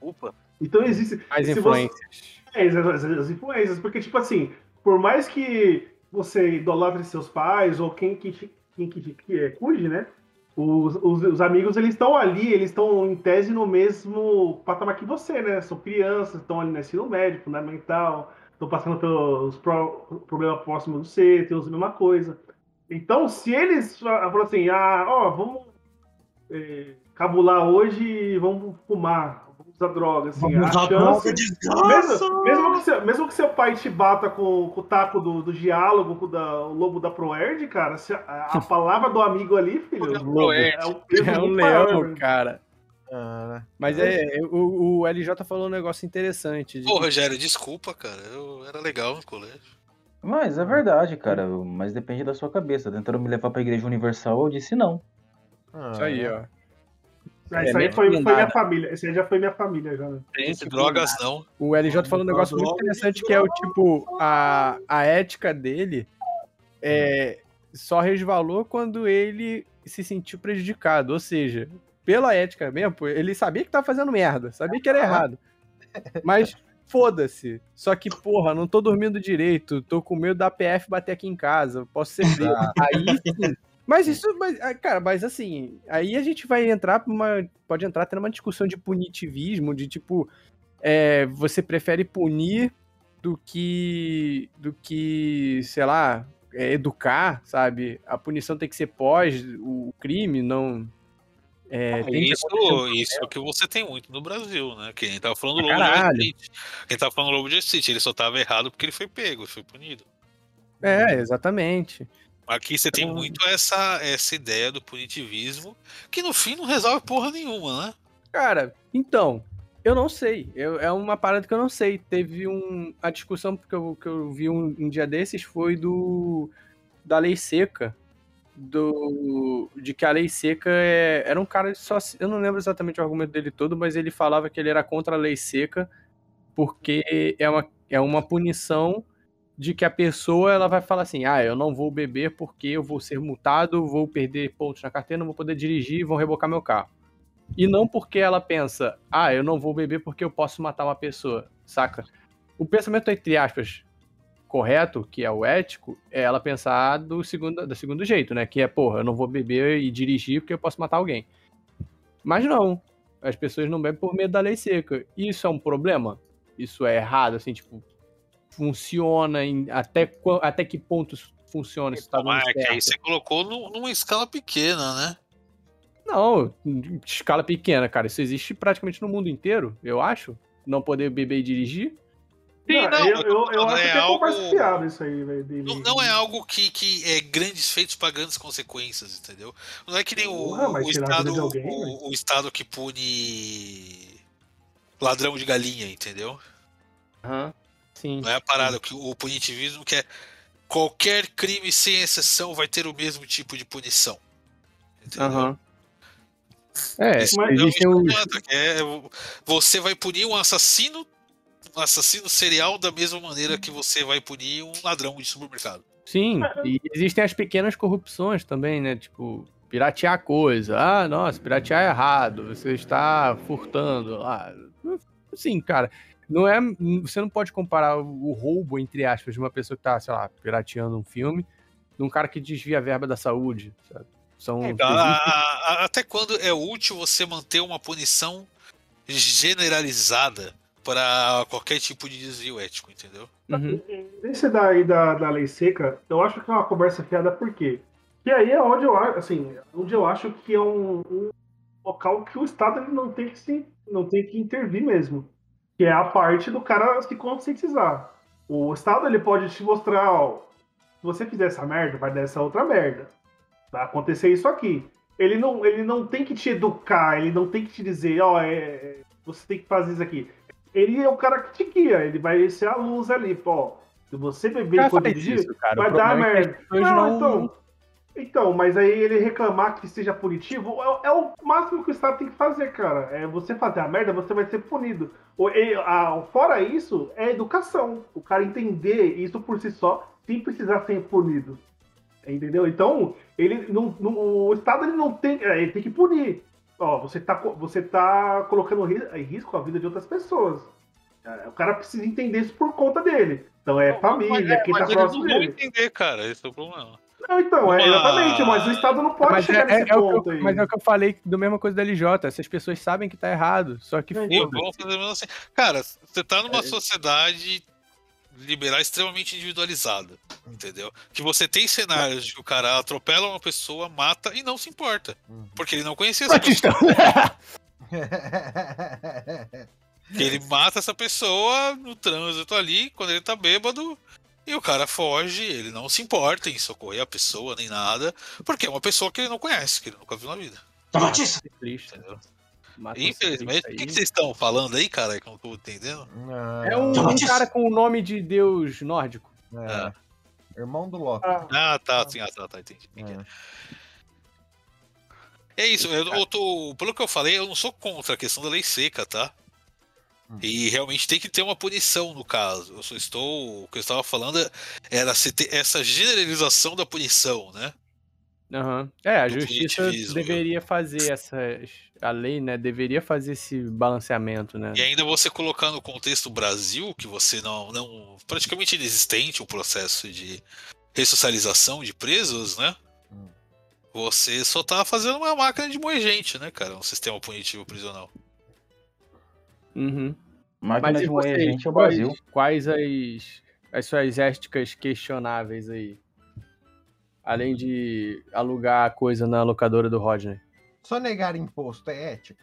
Opa. Então existe. Mais se você- influências. é, as, as- as influências, porque, tipo assim, por mais que você idolatre seus pais ou quem que, quem que, que é, cuide, né? Os, os, os amigos, eles estão ali, eles estão em tese no mesmo patamar que você, né? São crianças, estão ali no ensino médio, fundamental, estão passando pelos pro, problemas próximos do C, tem a mesma coisa. Então, se eles fa- falam assim, ah, ó, vamos é, cabular hoje e vamos fumar, vamos usar droga, assim, Vamos a usar chance... droga, desgraça! Mesmo, mesmo, que seu, mesmo que seu pai te bata com, com o taco do, do diálogo, com o, da- o lobo da Proerd, cara, se a, a [LAUGHS] palavra do amigo ali, filho, Lobo. é o peso É um maior, leão, velho. Cara. Ah, Mas é, o, o LJ falou um negócio interessante. de Pô, Rogério, desculpa, cara. Eu era legal no colégio. Mas é verdade, cara. Mas depende da sua cabeça. Tentaram me levar pra Igreja Universal, eu disse não. ah, Isso aí, ó. Ah, Isso É, aí foi, foi minha família. Esse aí já foi minha família, já. né? Gente, drogas não. O LJ falou um negócio muito interessante que é o tipo, a, a ética dele é, só resvalou quando ele se sentiu prejudicado. Ou seja, pela ética mesmo, ele sabia que tava fazendo merda, sabia que era errado. Mas foda-se. Só que, porra, não tô dormindo direito, tô com medo da PF bater aqui em casa, posso ser preso. Aí sim. Mas isso, mas, ah, cara, mas assim, aí a gente vai entrar pra uma. Pode entrar até numa discussão de punitivismo, de tipo, é, você prefere punir do que. do que, sei lá, é, educar, sabe? A punição tem que ser pós o crime, não. É, tem que Isso, isso que você tem muito no Brasil, né? Quem tava falando do Lobo de. Street. Quem tava falando do Lobo de Street, ele só tava errado porque ele foi pego, foi punido. É, exatamente. Aqui você tem Então- muito essa, essa ideia do punitivismo, que no fim não resolve porra nenhuma, né? Cara, então, eu não sei. Eu- é uma parada que eu não sei. Teve um. A discussão que eu, que eu vi um, um dia desses foi do. Da lei seca. Do. De que a lei seca é, era um cara só. Eu não lembro exatamente o argumento dele todo, mas ele falava que ele era contra a lei seca porque é uma, é uma punição de que a pessoa ela vai falar assim: ah, eu não vou beber porque eu vou ser multado, vou perder pontos na carteira, não vou poder dirigir, vão rebocar meu carro. E não porque ela pensa, ah, eu não vou beber porque eu posso matar uma pessoa, saca? O pensamento, entre aspas, correto, que é o ético, é ela pensar do segundo, do segundo jeito, né? Que é, porra, eu não vou beber e dirigir porque eu posso matar alguém. Mas não. As pessoas não bebem por medo da lei seca. Isso é um problema? Isso é errado, assim, tipo, funciona em, até, até que ponto funciona? Isso tá dando Mas é que certo? aí você colocou nu- numa escala pequena, né? Não, escala pequena, cara. Isso existe praticamente no mundo inteiro, eu acho. Não poder beber e dirigir. Sim, Não, não, eu, eu eu, falando, acho é que é algo- isso aí, velho. dele. Não, não é algo que, que é grandes feitos para grandes consequências, entendeu? Não é que nem o, o estado, alguém, o, o estado que pune ladrão de galinha, entendeu? Sim. Não é a parada que o punitivismo que é qualquer crime sem exceção vai ter o mesmo tipo de punição. Entendeu? Aham. É, Isso mas- não me os. espanta, que é, você vai punir um assassino, um assassino serial da mesma maneira que você vai punir um ladrão de supermercado. Sim, e existem as pequenas corrupções também, né? Tipo, piratear coisa. Ah, nossa, piratear é errado, você está furtando. Ah, sim, cara. Não é, você não pode comparar o roubo, entre aspas, de uma pessoa que tá, sei lá, pirateando um filme, de um cara que desvia a verba da saúde, sabe? São, existem- a- a- até quando é útil você manter uma punição generalizada para qualquer tipo de desvio ético, entendeu? Uhum. Esse daí da, da lei seca, eu acho que é uma conversa fiada, por quê? E aí é onde eu acho, assim, onde eu acho que é um, um local que o Estado ele não tem que se, não tem que intervir mesmo. Que é a parte do cara se conscientizar. O Estado ele pode te mostrar, ó, se você fizer essa merda, vai dar essa outra merda. Vai acontecer isso aqui. Ele não, ele não tem que te educar, ele não tem que te dizer, ó, é, você tem que fazer isso aqui. Ele é o cara que te guia, ele vai ser a luz ali, pô. Se você beber isso, cara. vai dar é merda. pessoas Não, não- então. Então, mas aí ele reclamar que seja punitivo é, é o máximo que o Estado tem que fazer, cara. É você fazer a merda, você vai ser punido. O- e- a- fora isso, é educação. O cara entender isso por si só, sem precisar ser punido. Entendeu? Então, ele não, não- o Estado ele não tem. é, Ele tem que punir. Ó, você tá, co- você tá colocando em risco a vida de outras pessoas. É, O cara precisa entender isso por conta dele. Então é família, quem tá mas eles próximo não vão dele. entender, cara. Esse é o problema. Não, então, é exatamente, mas o Estado não pode Mas é, chegar é- nesse é o ponto que eu, aí. mas é o que eu falei do mesma coisa da LJ. Essas pessoas sabem que tá errado, só que Não, E foda. vão fazer mesmo assim. Cara, você tá É. numa sociedade liberal extremamente individualizada, entendeu? Que você tem cenários de que o cara atropela uma pessoa, mata e não se importa. Uhum. Porque ele não conhecia essa pessoa. Que ele mata essa pessoa no trânsito ali, quando ele tá bêbado, e o cara foge, ele não se importa em socorrer a pessoa nem nada, porque é uma pessoa que ele não conhece, que ele nunca viu na vida. Notícia! Ciclista, Entendeu? Mata Infelizmente, o que, vocês estão falando aí, cara? Que eu não tô entendendo. Não, É um, um cara com o nome de deus nórdico. é. Irmão do Loki. Ah, Ah, tá, sim, ah, tá, tá, entendi. entendi. É. É isso, eu, eu tô. Pelo que eu falei, eu não sou contra a questão da lei seca, tá? Hum. E realmente tem que ter uma punição no caso. Eu só estou. O que eu estava falando era se ter essa generalização da punição, né? Aham. É, a Do justiça punitivismo, deveria fazer essas. A lei, né? Deveria fazer esse balanceamento, né? E ainda você colocar no contexto Brasil, que você não. não praticamente inexistente o processo de ressocialização de presos, né? Hum. Você só tá fazendo uma máquina de moer gente, né, cara? Um sistema punitivo prisional. Uhum. Máquina Mas e de moer gente é o Quais, Brasil. quais as, as suas éticas questionáveis aí? Além de alugar a coisa na locadora do Rodney. Só negar imposto é ético?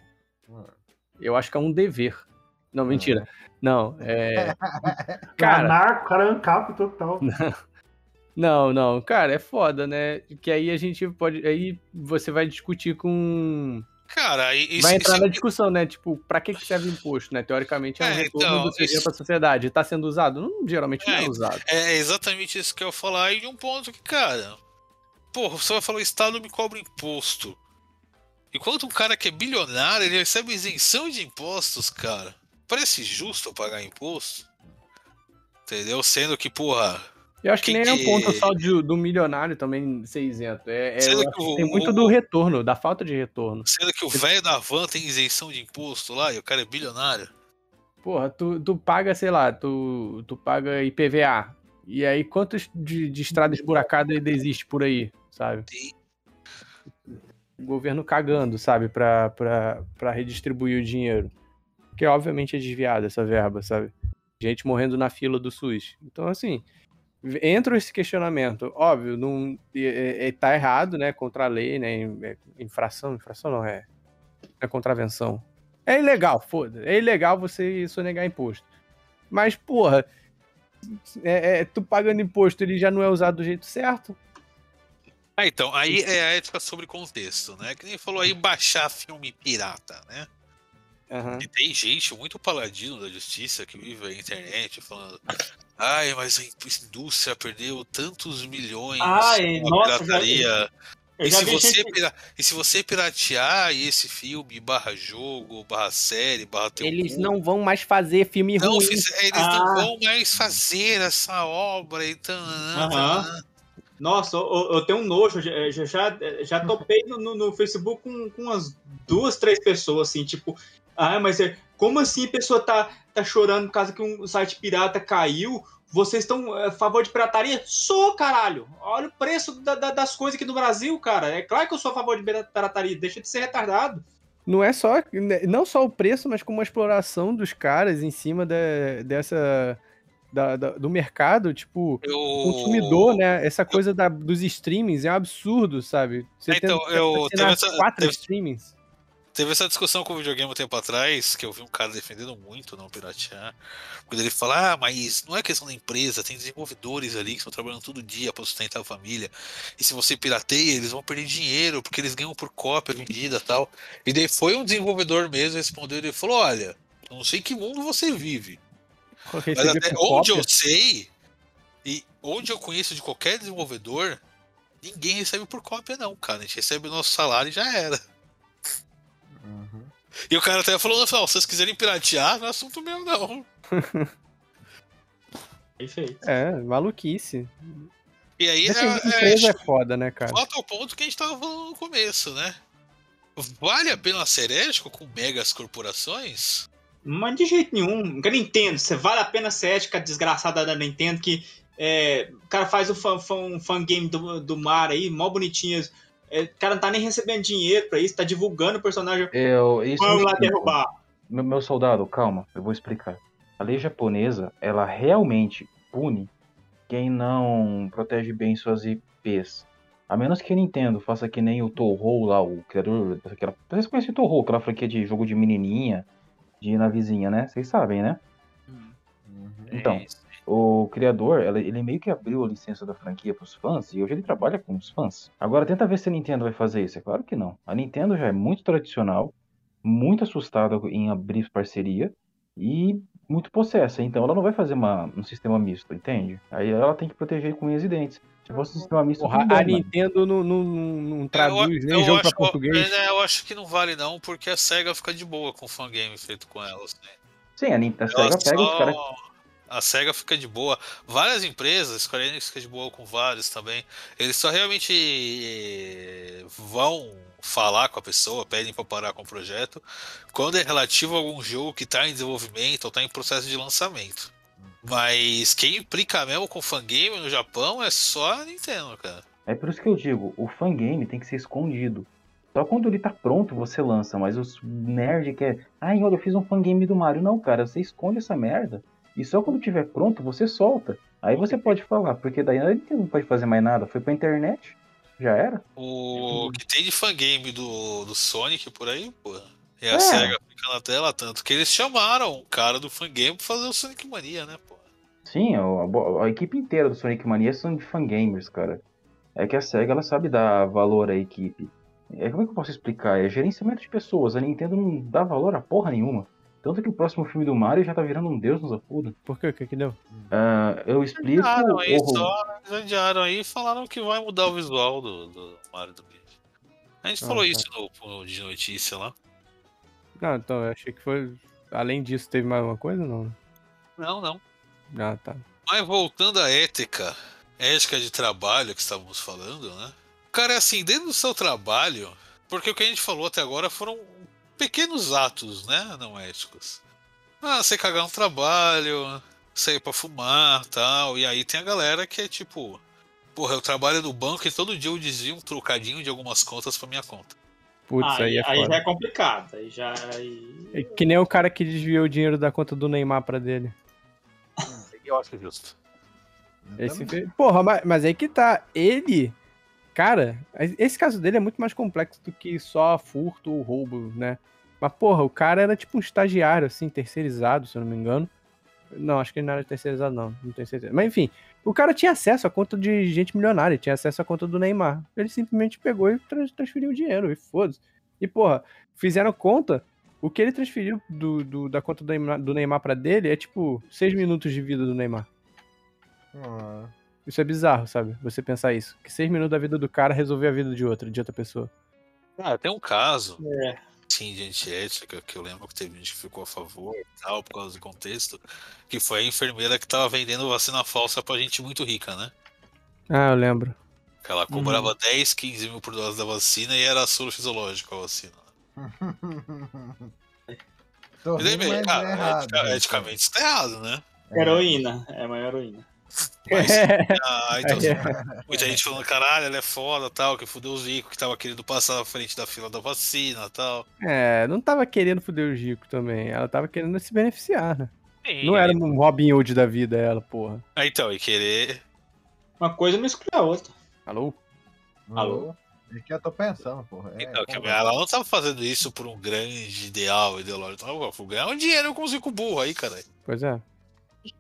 Eu acho que é um dever. Não, mentira. Não, é. [LAUGHS] cara, Cara, narco, cara ancap total. [LAUGHS] não, não. Cara, é foda, né? Que aí a gente pode. Aí você vai discutir com. Cara, e- isso, Vai entrar isso- na discussão, né? Tipo, pra que que serve imposto, né? Teoricamente é um É, retorno então, do seu isso- pra sociedade. Tá sendo usado? Não, geralmente não É, é usado. É exatamente isso que eu ia falar. E de um ponto que, cara, porra, você vai falar o Estado me cobra imposto. Enquanto um cara que é bilionário, ele recebe isenção de impostos, cara. Parece justo eu pagar imposto. Entendeu? Sendo que, porra. Eu acho que nem é um ponto só de- do milionário também ser isento. É, é- o- tem muito o- do retorno, da falta de retorno. Sendo que o velho da van tem isenção de imposto lá e o cara é bilionário. Porra, tu, tu paga, sei lá, tu, tu paga IPVA. E aí, quantos de, de estradas esburacadas ainda existe por aí, sabe? Sim. O governo cagando, sabe, pra redistribuir o dinheiro. Que obviamente é desviada essa verba, sabe? Gente morrendo na fila do SUS. Então, assim, entra esse questionamento. Óbvio, não, é, é- tá errado, né? Contra a lei, né? é Infração, infração não é. É contravenção. É ilegal, foda. É ilegal você sonegar imposto. Mas, porra, é, é, tu pagando imposto, ele já não é usado do jeito certo? Ah, então, aí é a ética sobre contexto, né? Que nem falou aí baixar filme pirata, né? Aham. E tem gente muito paladino da justiça que vive na internet falando. Ai, mas a indústria perdeu tantos milhões Ai, com a nossa, já- pirataria. E se, você gente. pira- e se você piratear esse filme barra jogo, barra série, barra teu Eles cu, não vão mais fazer filme não ruim. fizer- eles Ah. não vão mais fazer essa obra, então. Aham. Nossa, eu, eu tenho um nojo, já, já, já, topei no, no- Facebook com, com umas duas, três pessoas, assim, tipo, ah, mas é, como assim a pessoa tá, tá chorando por causa que um site pirata caiu? Vocês estão é, a favor de pirataria? Sou, caralho! Olha o preço da- da- das coisas aqui no Brasil, cara. É claro que eu sou a favor de pirataria, deixa de ser retardado. Não é só, não só o preço, mas como a exploração dos caras em cima de- dessa da- da- do mercado, tipo, Eu... consumidor, né? Essa coisa da- dos streamings é um absurdo, sabe? Você Então, tem eu- teve essa- quatro teve- streamings. Teve essa discussão com o videogame um tempo atrás, que eu vi um cara defendendo muito não piratear. Quando ele fala, ah, mas não é questão da empresa, tem desenvolvedores ali que estão trabalhando todo dia para sustentar a família. E se você pirateia, eles vão perder dinheiro, porque eles ganham por cópia vendida e tal. E daí foi um desenvolvedor mesmo, respondeu e falou: Olha, eu não sei que mundo você vive. Mas até onde cópia. eu sei, e onde eu conheço de qualquer desenvolvedor, ninguém recebe por cópia, não, cara. A gente recebe o nosso salário e já era. Uhum. E o cara até falou, não, se vocês quiserem piratear, não é assunto meu, não. [LAUGHS] Perfeito. É, maluquice. E aí Defender é, empresa é, é foda, né, cara? volta ao ponto que a gente tava falando no começo, né? Vale a pena ser ético com megas corporações? Mas de jeito nenhum. A Nintendo, você vale a pena ser ética desgraçada da Nintendo que é, o cara faz o fan, fan, fan game do, do mar aí, mó bonitinhas. É, o cara não tá nem recebendo dinheiro pra isso, tá divulgando o personagem. Eu, isso Vamos lá derrubar. Meu, meu soldado, calma, eu vou explicar. A lei japonesa, ela realmente pune quem não protege bem suas IPs. A menos que a Nintendo faça que nem o Toho lá, o criador daquela. Vocês conhecem o Toho, aquela franquia de jogo de menininha, de navezinha, né? Vocês sabem, né? Uhum. Então, o criador, ele meio que abriu a licença da franquia para os fãs e hoje ele trabalha com os fãs. Agora tenta ver se a Nintendo vai fazer isso. É claro que não. A Nintendo já é muito tradicional, muito assustada em abrir parceria e muito possessa. Então ela não vai fazer uma- um sistema misto, entende? Aí ela tem que proteger com unhas e dentes. Se fosse um sistema misto, Porra, a. Nintendo não, não, não, não Eu, traduz nem eu jogo acho, pra português. é, eu acho que não vale não, porque a SEGA fica de boa com o fangame feito com elas. Né? Sim, a Nintendo a Ela SEGA pega os só- caras. A SEGA fica de boa. Várias empresas, Square Enix fica de boa com vários também. Eles só realmente eh, vão falar com a pessoa, pedem para parar com o projeto, quando é relativo a algum jogo que está em desenvolvimento ou está em processo de lançamento. Mas quem implica mesmo com fangame no Japão é só a Nintendo, cara. É por isso que eu digo, o fangame tem que ser escondido. Só quando ele tá pronto você lança, mas os nerd que é, ai, olha, eu fiz um fangame do Mario. Não, cara, você esconde essa merda. E só quando tiver pronto você solta. Aí você pode falar, porque daí a Nintendo não pode fazer mais nada. Foi pra internet, já era. O que tem de fangame do, do Sonic por aí, pô. E a É. SEGA fica na tela tanto que eles chamaram o cara do fangame pra fazer o Sonic Mania, né, pô? Sim, a, a- a equipe inteira do Sonic Mania são de fangamers, cara. É que a SEGA ela sabe dar valor à equipe. É, como é que eu posso explicar? É gerenciamento de pessoas. A Nintendo não dá valor a porra nenhuma. Tanto que o próximo filme do Mario já tá virando um deus nos acuda. Por quê? O que que deu? Ah, eu explico. Adiaram aí, o- só eles adiaram aí e falaram que vai mudar o visual do, do Mario do Luigi. A gente Ah, falou tá. isso no, no de notícia lá. Não, então, eu achei que foi... Além disso, teve mais uma coisa, não? Não, não. Ah, tá. Mas voltando à ética, ética de trabalho que estávamos falando, né? Cara, é assim, dentro do seu trabalho, porque o que a gente falou até agora foram pequenos atos, né? Não éticos. Ah, você cagar no trabalho, sair pra fumar tal. E aí tem a galera que é tipo, porra, eu trabalho no banco e todo dia eu desvio um trocadinho de algumas contas pra minha conta. Putz, aí, aí, é aí já é complicado. Aí já. aí- É que nem o cara que desviou o dinheiro da conta do Neymar pra dele. Eu acho justo. Esse Porra, mas, mas aí que tá. Ele. Cara, esse caso dele é muito mais complexo do que só furto ou roubo, né? Mas, porra, o cara era tipo um estagiário, assim, terceirizado, se eu não me engano. Não, acho que ele não era terceirizado, não. Não tenho certeza. Mas enfim, o cara tinha acesso à conta de gente milionária, tinha acesso à conta do Neymar. Ele simplesmente pegou e trans- transferiu o dinheiro, e foda-se. E, porra, fizeram conta O que ele transferiu do, do- da conta do Neymar, do Neymar pra dele é tipo 6 minutos de vida do Neymar. Ah, Isso é bizarro, sabe? Você pensar isso. Que 6 minutos da vida do cara resolveu a vida de outra, de outra pessoa. Ah, tem um caso, É. sim, de antiética, que eu lembro que teve gente que ficou a favor e tal, por causa do contexto, que foi a enfermeira que tava vendendo vacina falsa pra gente muito rica, né? Ah, eu lembro. Que ela cobrava 10, 15 mil por dose da vacina e era soro fisiológico a vacina. [LAUGHS] Tô E daí, rindo, bem, mas cara, é errado. etica- né? eticamente isso tá errado, né? Heroína. É uma heroína. Mas, ah, então, É. muita gente falando, caralho, ela é foda, tal, que fudeu os ricos, que tava querendo passar na frente da fila da vacina tal. É, não tava querendo foder os ricos também. Ela tava querendo se beneficiar, né? Sim, Não era um Robin Hood da vida, ela, porra. Ah, então, e querer. Uma coisa não exclui a outra. Alô? Alô? É que eu tô pensando, porra. É, Então, ela não tava fazendo isso por um grande ideal ideológico. Tava ganhar um dinheiro com os ricos burros aí, cara. Pois é.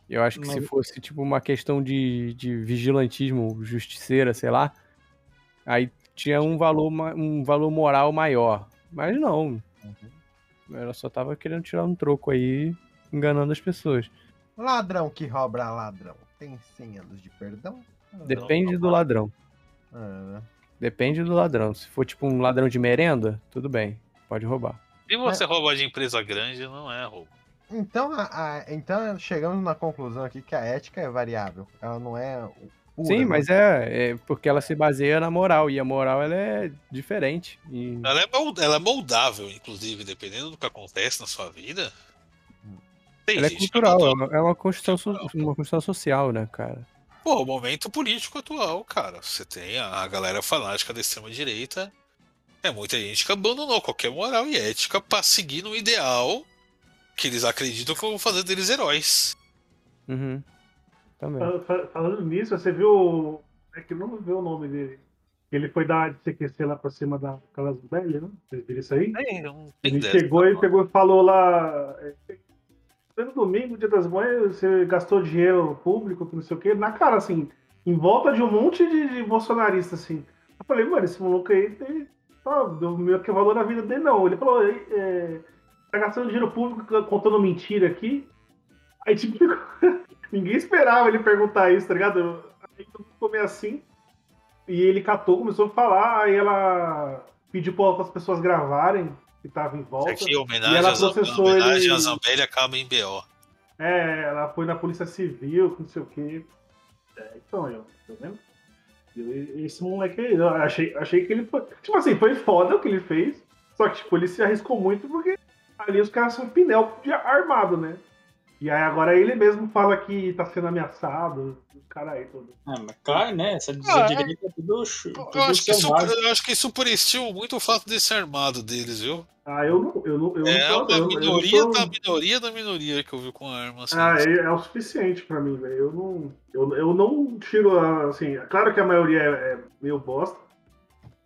Eu acho que se Mas- fosse, tipo, uma questão de, de vigilantismo, justiceira, sei lá, aí tinha um valor, um valor moral maior. Mas não. Ela só tava querendo tirar um troco aí, enganando as pessoas. Ladrão que rouba ladrão. Tem 100 anos de perdão? Depende do ladrão. Ah? Depende do ladrão. Se for, tipo, um ladrão de merenda, tudo bem. Pode roubar. Se você roubar de empresa grande, não é roubo. Então, a- a- então chegamos na conclusão aqui que a ética é variável. Ela não é. pura, Sim, né? mas é, é porque ela se baseia na moral. E a moral, ela é diferente. E... Ela é, mold- ela é moldável, inclusive, dependendo do que acontece na sua vida. Tem Ela é cultural, é uma- é uma construção, so- uma construção social, né, cara? Pô, o momento político atual, cara. Você tem a, a galera fanática da extrema-direita. É muita gente que abandonou qualquer moral e ética pra seguir no ideal que eles acreditam que vão fazer deles heróis. Uhum. Também. Fa- fa- Falando nisso, você viu. É que eu não vi o nome dele. Ele foi dar de CQC lá pra cima da Calas Belli, né? Vocês viram isso aí? É, não Ele chegou e pegou e falou lá. é, No domingo, dia das mães, você gastou dinheiro público, que não sei o quê, na cara, assim, em volta de um monte de, de bolsonarista, assim. Eu falei, mano, esse maluco aí tem. Tá, deu meio que valor na vida dele, não. Ele falou, é, tá gastando dinheiro público contando mentira aqui. Aí, tipo, [LAUGHS] ninguém esperava ele perguntar isso, tá ligado? Aí todo mundo ficou meio assim. E ele catou, começou a falar, aí ela pediu para as pessoas gravarem que tava em volta. Isso aqui, é E homenagem, ela processou homenagem ele- Zambelli acaba em BO. É, ela foi na Polícia Civil, não sei o quê. É, então, eu, tá vendo? Esse moleque aí, eu achei, achei que ele foi. Tipo assim, foi foda o que ele fez. Só que, tipo, ele se arriscou muito porque ali os caras são pinel de armado, né? E aí agora ele mesmo fala que tá sendo ameaçado, os caras aí todos. Ah, mas claro, né? Essa Ah, é. direita é tudo, chu- Eu tudo acho, que isso, eu acho que superestimam muito o fato de ser armado deles, viu? Ah, eu não. Eu não, eu É não uma eu- eu minoria não tô- da minoria da minoria que eu vi com arma. Assim. Ah, é, é o suficiente pra mim, velho. Eu não, eu, eu não tiro, a- assim, é claro que a maioria é, é meio bosta,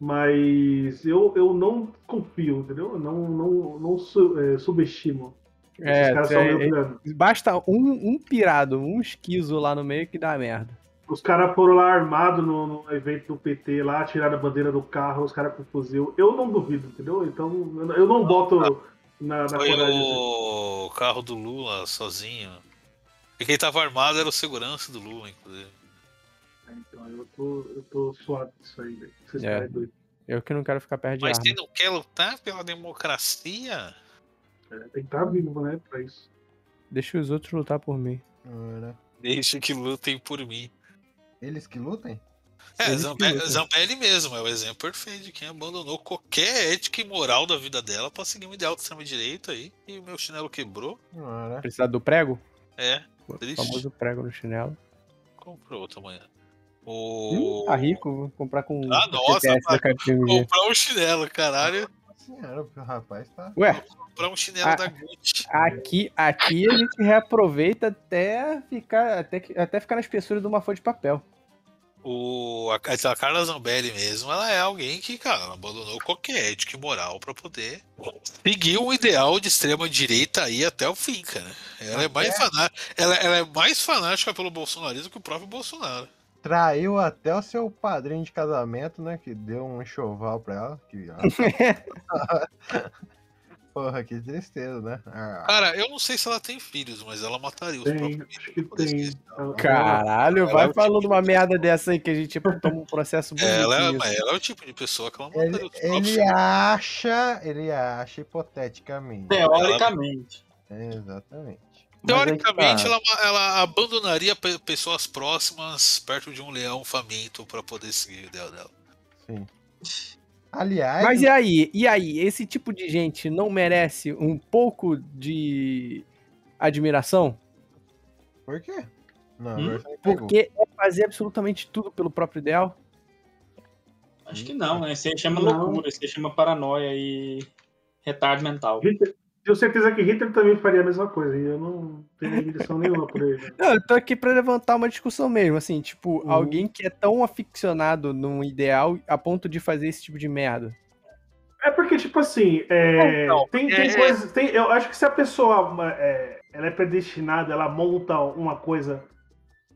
mas eu, eu não confio, entendeu? Eu não, não, não su- é, subestimo. É, Esses caras são é- meio é- piranha. Basta um, um pirado, um esquizo lá no meio que dá merda. Os caras foram lá armados no, no evento do PT lá, tiraram a bandeira do carro, os caras com fuzil. Eu não duvido, entendeu? Então eu, não boto na, na Foi coragem. o carro do Lula sozinho. E quem tava armado era o segurança do Lula, inclusive. Então eu tô, eu tô suado disso aí, velho. Vocês É. doido. Eu que não quero ficar perto de Mas arma. quem não quer lutar pela democracia? É, tem que estar vivo, né, pra isso. Deixa os outros lutar por mim. Deixa que lutem por mim. Eles que lutem? É, Zambelli, mesmo é o exemplo perfeito de quem abandonou qualquer ética e moral da vida dela pra seguir um ideal de extrema-direita aí. E o meu chinelo quebrou. Precisar do prego? É, O Triste. famoso prego no chinelo. comprou outro amanhã. Hum, O... tá rico, vou comprar com Ah, o nossa. Comprar um chinelo, caralho. Senhora, o rapaz tá. Ué, Comprar um chinelo Ah. da Gucci. aqui, aqui a gente reaproveita até ficar, até, até ficar na espessura de uma folha de papel. O, a, a Carla Zambelli mesmo, ela é alguém que, cara, abandonou qualquer ética e moral pra poder seguir um ideal de extrema direita aí até o fim, cara. Ela é mais, faná- ela, ela é mais fanática pelo bolsonarismo que o próprio Bolsonaro. Traiu até o seu padrinho de casamento, né? Que deu um enxoval pra ela. Que ela [LAUGHS] [LAUGHS] Porra, que tristeza, né? Ah, Cara, eu não sei se ela tem filhos, mas ela mataria os Tem, próprios filhos. tem. Ela- Caralho, Ela é vai o falando tipo uma de- merda dessa aí que a gente tipo, toma um processo bonito. Ela, é, nisso. mas ela é o tipo de pessoa que ela mataria ele, os próprios ele filhos. acha, ele acha hipoteticamente. Teoricamente. É, exatamente. Teoricamente, Mas aí que tá. ela, ela abandonaria pe- pessoas próximas perto de um leão faminto pra poder seguir o ideal dela. Sim. Aliás, Mas e aí? E aí? Esse tipo de gente não merece um pouco de admiração? por quê? Não, Hum? Porque é fazer absolutamente tudo pelo próprio ideal? Acho que não, né? Isso aí chama Não. loucura, isso aí chama paranoia e retardo mental. Hitler- Tenho certeza que Hitler também faria a mesma coisa. E eu não tenho admiração nenhuma por ele. Não, eu tô aqui pra levantar uma discussão mesmo, assim, tipo, Uhum. alguém que é tão aficionado num ideal a ponto de fazer esse tipo de merda. É porque, tipo assim, é, Não, tem, tem é- coisas. Tem, eu acho que se a pessoa é, ela é predestinada, ela monta uma coisa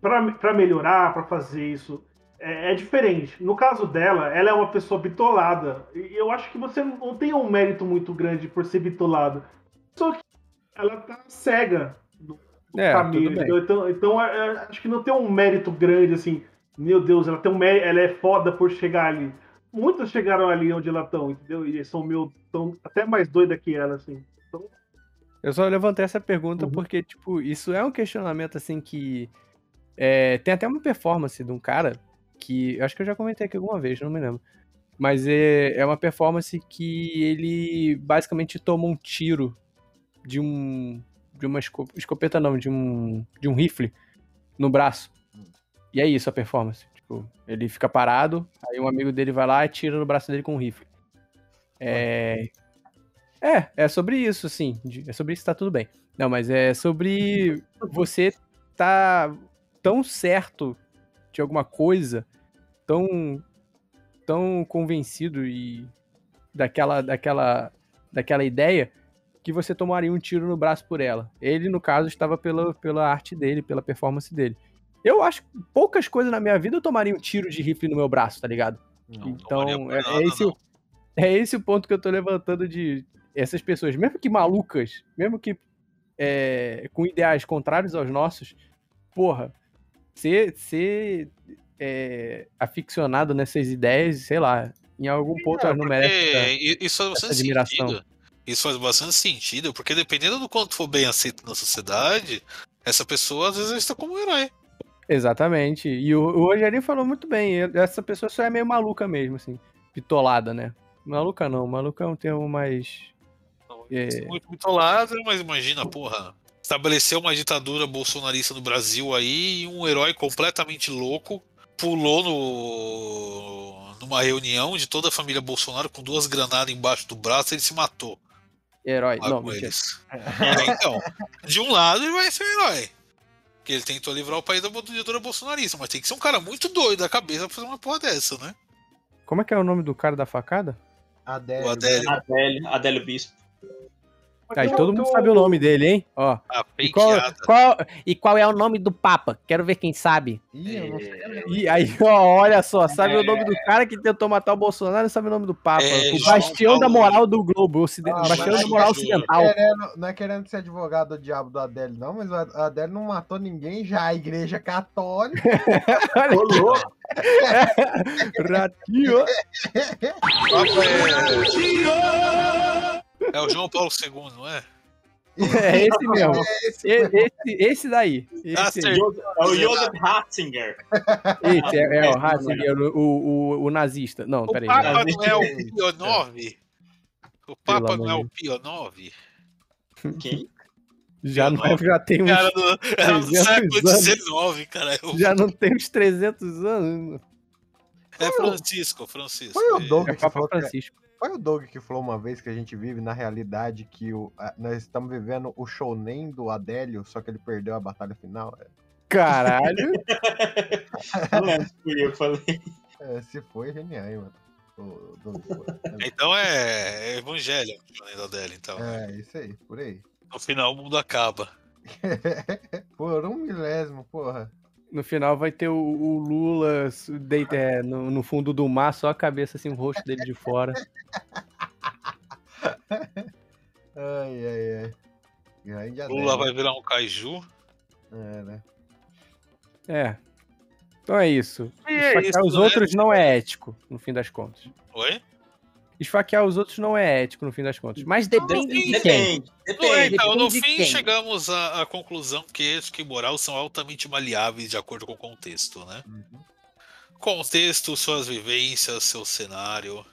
pra melhorar, pra fazer isso, é, é diferente. No caso dela, ela é uma pessoa bitolada. E eu acho que você não tem um mérito muito grande por ser bitolada. Só que ela tá cega no É, caminho. Então, então é, é, acho que não tem um mérito grande, assim. Meu Deus, ela tem um mérito, ela é foda por chegar ali. Muitas chegaram ali onde ela estão, entendeu? E são meu, tão até mais doida que ela, assim. Eu só levantei essa pergunta Uhum. porque, tipo, isso é um questionamento, assim, que. é, tem até uma performance de um cara que. Acho que eu já comentei aqui alguma vez, não me lembro. Mas é, é uma performance que ele basicamente toma um tiro de um. De uma esco- escopeta, não, de um. De um rifle no braço. E é isso a performance. Tipo, ele fica parado, aí um amigo dele vai lá e tira no braço dele com um rifle. É. É, é sobre isso, sim. É sobre isso, tá tudo bem. Não, mas é sobre você tá tão certo de alguma coisa, tão tão convencido e daquela daquela daquela ideia que você tomaria um tiro no braço por ela. Ele, no caso, estava pela, pela arte dele, pela performance dele. Eu acho que poucas coisas na minha vida eu tomaria um tiro de rifle no meu braço, tá ligado? Não Então, é, nada, é esse, não. é esse o ponto que eu tô levantando de essas pessoas, mesmo que malucas, mesmo que é, com ideais contrários aos nossos, porra, ser, ser é, aficionado nessas ideias, sei lá, em algum ponto elas não i- isso faz bastante admiração. sentido. Isso faz bastante sentido, porque dependendo do quanto for bem aceito na sociedade, essa pessoa às vezes é vista como um herói. Exatamente. E o, o Rogerinho falou muito bem. Essa pessoa só é meio maluca mesmo, assim. Pitolada, né? Maluca não. Maluca é um termo mais. É. Muito bitolado, mas imagina, porra, estabeleceu uma ditadura bolsonarista no Brasil aí e um herói completamente louco pulou no numa reunião de toda a família Bolsonaro com duas granadas embaixo do braço e ele se matou Herói. lá Não, com eles. É, então, de um lado ele vai ser um herói. Porque ele tentou livrar o país da ditadura bolsonarista, mas tem que ser um cara muito doido da cabeça pra fazer uma porra dessa, né? Como é que é o nome do cara da facada? Adélio. O Adélio. Adélio, Adélio Bispo. Aí todo mundo sabe o nome dele, hein? Ó. A E qual. Qual, e qual é o nome do Papa? Quero ver quem sabe. Ih, eu não sei. E aí, ó, olha só, sabe o nome do cara que tentou matar o Bolsonaro e sabe o nome do Papa. É, o João bastião da Paulo. moral do Globo, ociden- Ah, bastião da moral ocidental. Querendo- não é querendo ser advogado do diabo do Adélio, não, mas o Adélio não matou ninguém já. A igreja católica. [LAUGHS] Olha louco. Ratinho. É o João Paulo II, não é? É esse mesmo. Esse E- Esse, esse daí. Esse. Acertou. É o Joseph Ratzinger. esse é, é o Esse Ratzinger, o, o, o nazista. Não, O peraí. Papa não. não é o Pio IX? O Papa não é o Pio IX? Quem? Já, não, é, já tem uns, Cara do, era do 300 século. XIX, cara. É o- já não tem uns 300 anos. É Francisco, Francisco. Foi o Doug É que Papa Francisco. Foi o Doug que falou uma vez que a gente vive na realidade que o, a- nós estamos vivendo o shounen do Adélio, só que ele perdeu a batalha final. Caralho. [LAUGHS] Não fui eu que falei. É, se foi, genial, hein, mano. O Doug foi. [LAUGHS] Então é, é evangelho o da dela, então. É, isso aí, por aí. No final o mundo acaba. [LAUGHS] Por um milésimo, porra. No final vai ter o, o Lula deita, é, no, no fundo do mar, só a cabeça assim, o rosto dele de fora. [LAUGHS] dia Lula 10. vai virar um kaiju. É, né? É. Então é isso. E é isso, os né? outros não é ético, no fim das contas. Oi? Esfaquear os outros não é ético, no fim das contas. Mas depende de quem. Depende, Não, é, depende. então, no depende de fim, quem. chegamos à, à conclusão que ética e moral são altamente maleáveis de acordo com o contexto, né? Uhum. Contexto, suas vivências, seu cenário.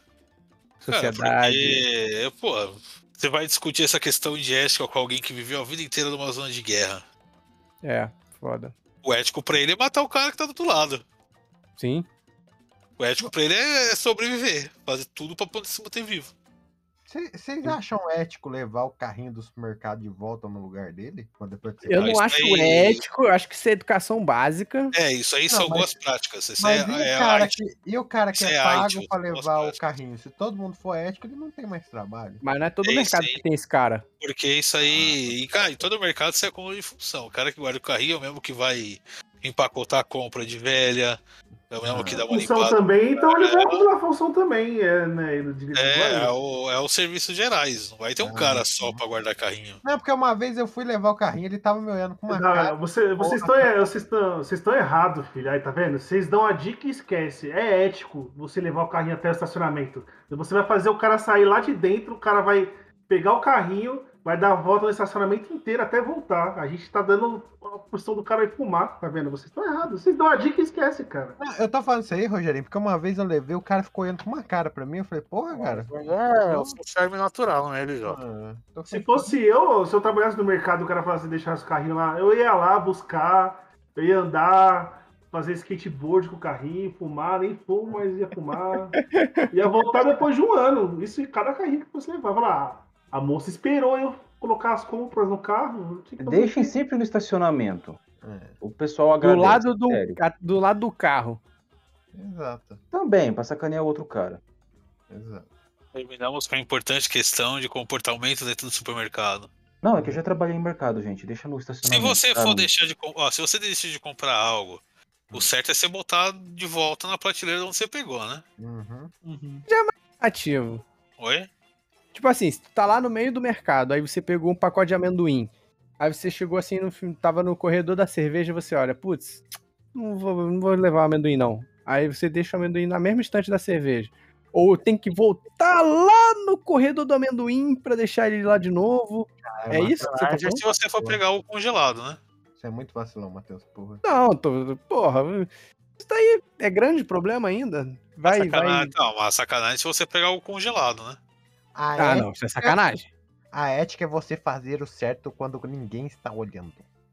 Cara, Sociedade. porque, pô, você vai discutir essa questão de ética com alguém que viveu a vida inteira numa zona de guerra. É, foda. O ético pra ele é matar o cara que tá do outro lado. Sim. O ético pra ele é sobreviver, fazer tudo pra poder se manter vivo. Vocês acham ético levar o carrinho do supermercado de volta no lugar dele? Quando depois que você Eu Ah, não acho aí- ético, eu acho que isso é educação básica. É, isso aí Não, são mas- boas práticas. Isso Mas é, e, o é cara arte. que, e o cara que Isso é, é pago pra boas levar o carrinho? Se todo mundo for ético, ele não tem mais trabalho. Mas não é todo É mercado aí. que tem esse cara. Porque isso aí. E, cara, em todo mercado você é acúmulo de função. O cara que guarda o carrinho é o mesmo que vai empacotar a compra de velha. É o mesmo que dá uma Função limpada. também, então ele vai acumular função também, é, né? Eu É, é o, é os serviços gerais. Não vai ter um Ah, cara só pra guardar carrinho. Não, porque uma vez eu fui levar o carrinho, ele tava me olhando com uma Não, cara. você, vocês estão vocês estão vocês estão errados, filho. Aí, tá vendo? Vocês dão a dica e esquece. É ético você levar o carrinho até o estacionamento. Você vai fazer o cara sair lá de dentro, o cara vai pegar o carrinho, vai dar a volta no estacionamento inteiro até voltar. A gente tá dando a posição do cara ir fumar, tá vendo? Vocês estão errados. Vocês dão a dica e esquece, cara. Não, eu tô falando isso aí, Rogerinho, porque uma vez eu levei, o cara ficou olhando com uma cara pra mim. Eu falei, porra, cara. É, o charme natural, né, ele ah, tô Se fosse eu, se eu trabalhasse no mercado, o cara falasse deixar os carrinhos lá, eu ia lá buscar, eu ia andar, fazer skateboard com o carrinho, fumar, nem fumo, mas ia fumar. [LAUGHS] ia voltar depois de um ano. Isso em cada carrinho que você levava lá. A moça esperou eu colocar as compras no carro. Deixem sempre no estacionamento. É, O pessoal Do agradece. lado do, a- do lado do carro. exato, Também, pra sacanear o outro cara. exato. Terminamos com a importante questão de comportamento dentro do supermercado. Não, é que eu já trabalhei em mercado, gente. Deixa no Se estacionamento. você tá? for deixar de ó, se você decidir comprar algo, o certo é você botar de volta na prateleira onde você pegou, né? Uhum. Ativo. Oi? Tipo assim, se tu tá lá no meio do mercado, aí você pegou um pacote de amendoim. Aí você chegou assim, no, tava no corredor da cerveja e você olha, putz, não vou, não vou levar o amendoim não. Aí você deixa o amendoim na mesma estante da cerveja. Ou tem que voltar lá no corredor do amendoim pra deixar ele lá de novo. É uma isso que você tá Mas é se você for pegar o congelado, né? Isso é muito vacilão, Matheus, porra. Não, tô, porra. Isso daí é grande problema ainda. Vai, sacanagem, vai. Não, mas sacanagem se você pegar o congelado, né? A, Ah, ética, não, isso é sacanagem. a ética é você fazer o certo quando ninguém está olhando.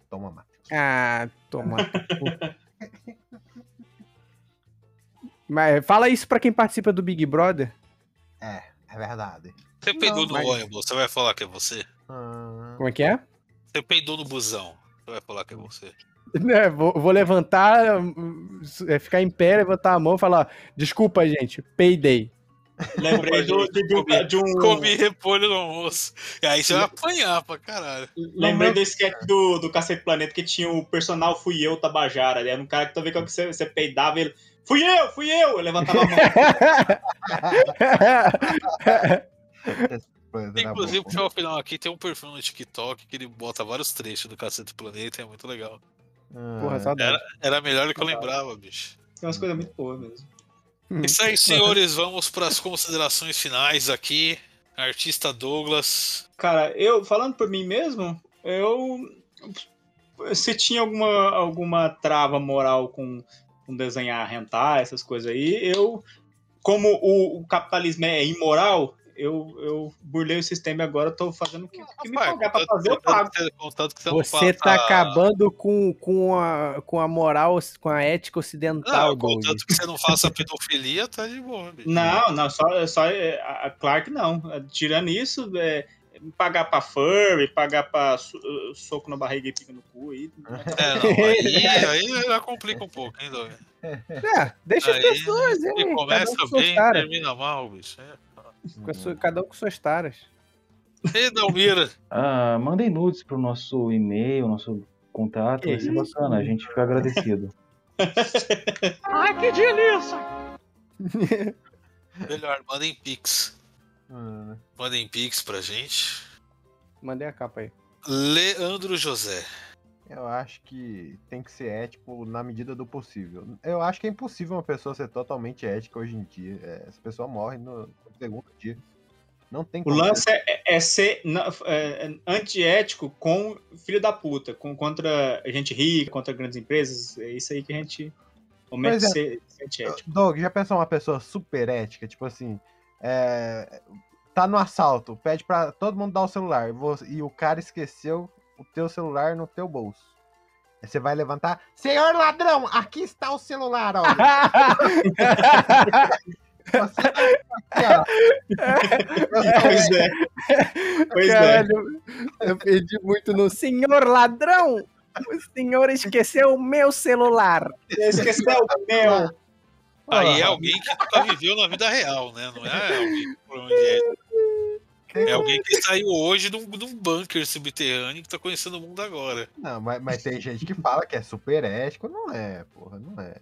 Toma, Matheus. Ah, toma. [LAUGHS] Mas fala isso pra quem participa do Big Brother. É, é verdade. Você peidou no mas- ônibus, você vai falar que é você? Ah, Como é que é? Você peidou no busão, você vai falar que é você? [LAUGHS] É, vou, vou levantar, hum, é, ficar em pé, levantar a mão e falar: desculpa, gente, peidei. Lembrei do, de, de um- de um. Comi repolho no almoço. E aí você vai apanhar pra caralho. Lembrei do sketch do, do Cacete Planeta que tinha o personal Fui Eu Tabajara. Era um cara que toda vez que você, você peidava, ele. Fui eu, fui eu! Eu levantava a mão. Inclusive, pro o final aqui, tem um perfil no TikTok que ele bota vários trechos do Cacete do Planeta, é muito legal. Ah, Porra. Era, era melhor do que eu lembrava, bicho. Tem umas coisas muito boas mesmo. Isso aí, senhores, vamos para as considerações finais aqui. Artista Douglas. Cara, eu, falando por mim mesmo, eu. Se tinha alguma, alguma trava moral com, com desenhar, rentar, essas coisas aí, eu. Como o, o capitalismo é imoral, eu, eu burlei o sistema e agora eu tô fazendo o que, que me pagar pra fazer, eu pago. contanto que você- não Você tá acabando com, com, a, com a moral, com a ética ocidental, Não, contanto que você não faça pedofilia, tá de boa, bicho. Não, não, só, só é, a Clark não. Tirando isso, é, pagar pra furry, pagar pra so- soco na barriga e pica no cu aí. É, não, aí, aí já complica um pouco, hein, Doug? É, deixa as Aí, pessoas, hein? Um começa bem, taras. termina mal, bicho. É. Com sua- cada um com suas taras. E Dalmira? Ah, mandem nudes pro nosso e-mail, nosso contato. Que Vai ser isso? bacana, a gente fica agradecido. [LAUGHS] Ai, que delícia! [LAUGHS] Melhor, mandem pix. ah, Mandem pix pra gente. Mandei a capa aí. Leandro José. Eu acho que tem que ser ético na medida do possível. Eu acho que é impossível uma pessoa ser totalmente ética hoje em dia. É, essa pessoa morre no segundo dia. Não tem O como. lance é, é ser é, antiético com filho da puta, com, contra gente rica, contra grandes empresas. É isso aí que a gente Pois é. ser, ser antiético. Doug, já pensou uma pessoa super ética? Tipo assim, é, tá no assalto, pede pra todo mundo dar o celular e o cara esqueceu o teu celular no teu bolso. Aí você vai levantar, senhor ladrão, aqui está o celular, ó. Você aqui, ó. Pois é. Pois é. Caralho, eu perdi muito no senhor ladrão. O senhor esqueceu o meu celular. Esqueceu o meu. Aí é alguém que nunca viveu na vida real, né? Não é alguém por onde é. É alguém que saiu hoje de um, de um bunker subterrâneo que tá conhecendo o mundo agora. Não, mas, mas tem gente que fala que é super ético, não é, porra, não é.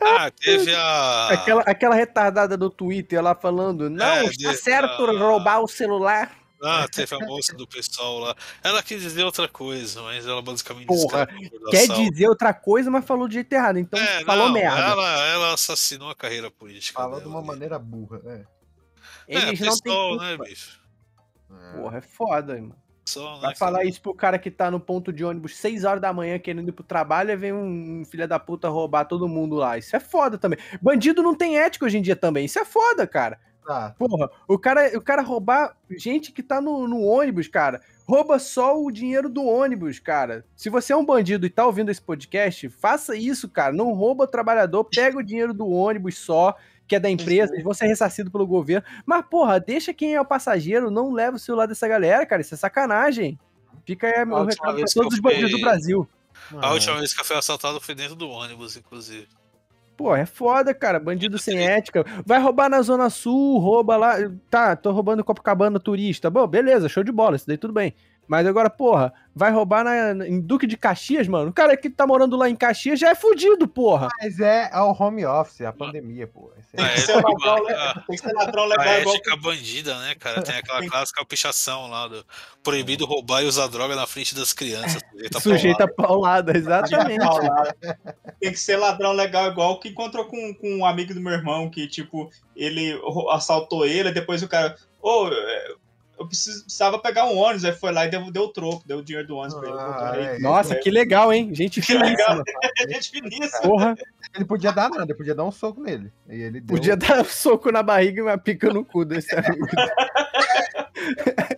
Ah, teve a. Aquela, aquela retardada do Twitter lá falando: Não, É, está de- certo ah. roubar o celular. Ah, teve a moça do pessoal lá. Ela quis dizer outra coisa, mas ela basicamente Porra, disse que era Quer dizer outra coisa, mas falou do jeito errado. Então É, falou não, merda. Ela, ela assassinou a carreira política. Falou de dela, uma né? maneira burra, né? Eles é, não têm pessoal, culpa. né, bicho? É. Porra, é foda, mano. Pessoal, Vai né, falar cara? isso pro cara que tá no ponto de ônibus 6 horas da manhã querendo ir pro trabalho e vem um, filho da puta roubar todo mundo lá. Isso é foda também. Bandido não tem ética hoje em dia também. Isso é foda, cara. Tá, Porra, o cara, o cara roubar gente que tá no, no ônibus, cara, rouba só o dinheiro do ônibus, cara. Se você é um bandido e tá ouvindo esse podcast, faça isso, cara. Não rouba o trabalhador, pega o dinheiro do ônibus só, que é da empresa, eles vão ser ressarcidos pelo governo. Mas, porra, deixa quem é o passageiro, não leva o celular dessa galera, cara. Isso é sacanagem. Fica aí meu recado pra todos os bandidos fui- do Brasil. A última vez que eu fui assaltado foi dentro do ônibus, inclusive. Pô, é foda, cara. Bandido sem ética. Vai roubar na Zona Sul, rouba lá. Tá, tô roubando Copacabana turista. Bom, beleza, show de bola, isso daí tudo bem. Mas agora, porra, vai roubar na, em Duque de Caxias, mano? O cara que tá morando lá em Caxias já é fudido, porra. Mas é ao home office, a pandemia, pô. Esse é- A Tem que ser ladrão, ética, le- a, tem que ser ladrão a legal igual ética bandida, né, cara? Tem aquela clássica pichação lá do proibido roubar e usar droga na frente das crianças. [LAUGHS] Sujeita Sujeita paulada, exatamente. Tem que ser ladrão legal igual o que encontrou com, com um amigo do meu irmão que, tipo, ele assaltou ele, depois o cara, ô, é, eu precis- precisava pegar um ônibus, aí foi lá e deu, deu o troco, deu o dinheiro do ônibus pra ele. Ah, é. Nossa, que legal, hein? Gente Que legal. finíssima. [LAUGHS] Gente finíssima. Porra, Ele podia dar nada, podia dar um soco nele. E ele deu... podia dar um soco na barriga e uma pica no cu desse amigo. [LAUGHS]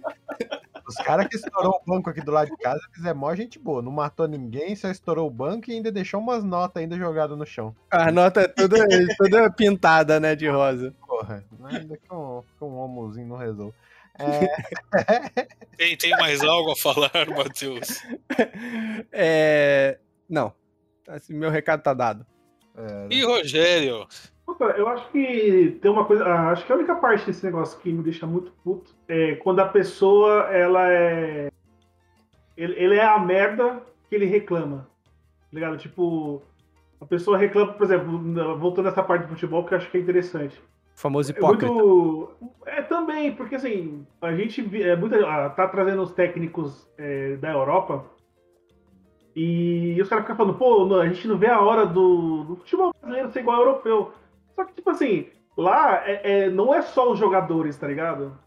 Os caras que estourou o banco aqui do lado de casa, eles é mó gente boa. Não matou ninguém, só estourou o banco e ainda deixou umas notas ainda jogadas no chão. A nota é toda, toda pintada, né, de rosa. Porra, ainda que um, que um homozinho não resolve. É, Tem, tem mais algo a falar, Matheus? É. Não. Assim, meu recado tá dado. é, E Rogério? Puta, eu acho que tem uma coisa. ah, Acho que a única parte desse negócio que me deixa muito puto é quando a pessoa, ela é. Ele, ele é a merda que ele reclama. Tá ligado? Tipo, a pessoa reclama, por exemplo, voltando nessa parte do futebol, que eu acho que é interessante. Famoso É hipócrita. muito. É também, porque assim, a gente é, ah, tá trazendo os técnicos é, da Europa e os caras ficam falando, pô, a gente não vê a hora do, do futebol brasileiro ser igual ao europeu. Só que, tipo assim, lá é, é- não é só os jogadores, tá ligado?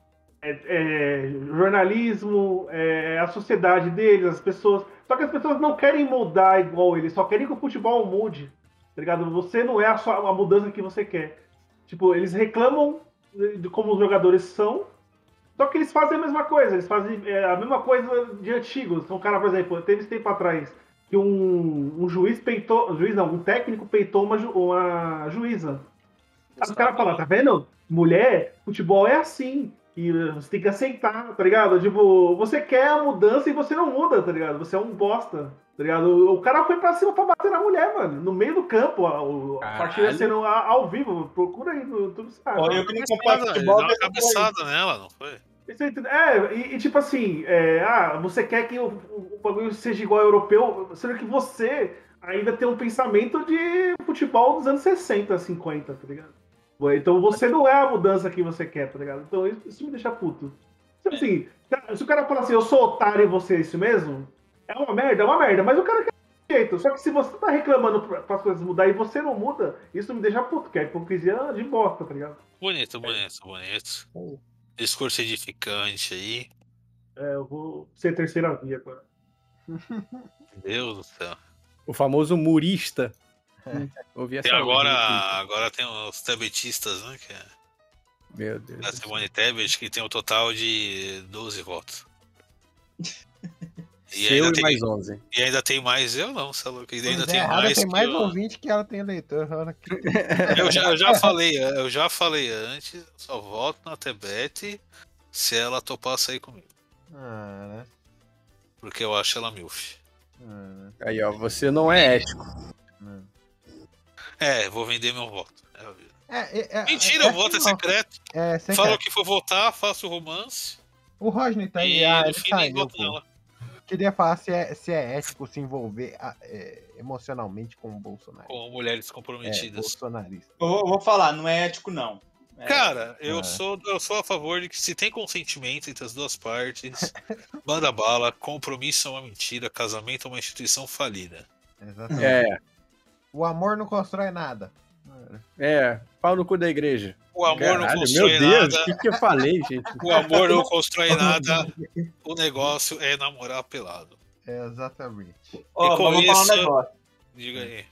É, é jornalismo, é a sociedade deles, as pessoas. Só que as pessoas não querem mudar igual eles, só querem que o futebol mude. Tá ligado? Você não é a, sua, a mudança que você quer. Tipo, eles reclamam de como os jogadores são, só que eles fazem a mesma coisa, eles fazem é, a mesma coisa de antigos. Então, o cara, por exemplo, teve esse tempo atrás que um, um juiz peitou, um juiz não, um técnico peitou uma, ju- uma juíza. Aí Os caras falam, tá vendo? Mulher, futebol é assim. E você tem que aceitar, tá ligado? Tipo, você quer a mudança e você não muda, tá ligado? Você é um bosta, tá ligado? O, o cara foi pra cima pra bater na mulher, mano. No meio do campo, a, o- a partida sendo a- ao vivo. Procura aí no YouTube, sabe? Ó, eu que acompanho deu futebol, uma mas- cabeçada nela, não foi? É, e, e tipo assim, é, ah, você quer que o, o, o bagulho seja igual ao europeu, sendo que você ainda tem um pensamento de futebol dos anos 60, 50, tá ligado? Então você não é a mudança que você quer, tá ligado? Então isso, isso me deixa puto. Tipo assim, cara, se o cara falar assim, eu sou otário e você é isso mesmo, é uma merda, é uma merda, mas o cara quer jeito. Só que se você tá reclamando para as coisas mudar e você não muda, isso me deixa puto, que é hipocrisia de bosta, tá ligado? Bonito, bonito, bonito. Discurso edificante aí. É, eu vou ser terceira via agora. Deus do céu. O famoso murista. [LAUGHS] Ouvi essa Tem agora, agora tem os tabetistas, né? Que é Meu Deus. a Simone Tebet, que tem um total de 12 votos. E Seu ainda, e tem, mais 11. e ainda tem mais eu não, você é louco. E ainda tem é, ela mais. tem mais eu, ouvinte que ela tem que- eu, já, eu já [LAUGHS] falei, eu já falei antes, só voto na Tebet se ela topar sair comigo. Ah, né? Porque eu acho ela milf. Ah, Aí, ó, você não é ético. né? É, vou vender meu voto. É. É, é, é, Mentira, é o voto é assim, secreto. É, secreto. Fala que for votar, faço o romance. O Rodney tá aí, e ah, ele saiu, pô. nela. Queria falar se é, se é ético se envolver ah, é, emocionalmente com o Bolsonaro. Com mulheres É, comprometidas. bolsonarista. Eu vou, eu vou falar, não é ético, não. É, Cara, eu, É. sou, eu sou a favor de que se tem consentimento entre as duas partes, [LAUGHS] manda bala, compromisso é uma mentira, casamento é uma instituição falida. Exatamente. É, O amor não constrói nada. é. Pau no cu da igreja. O amor não Caralho, constrói meu Deus, nada, o que, que eu falei, gente? o amor não constrói [LAUGHS] nada, o negócio é namorar pelado. Exatamente. Ó, com mas vou falar um isso- negócio. Diga aí.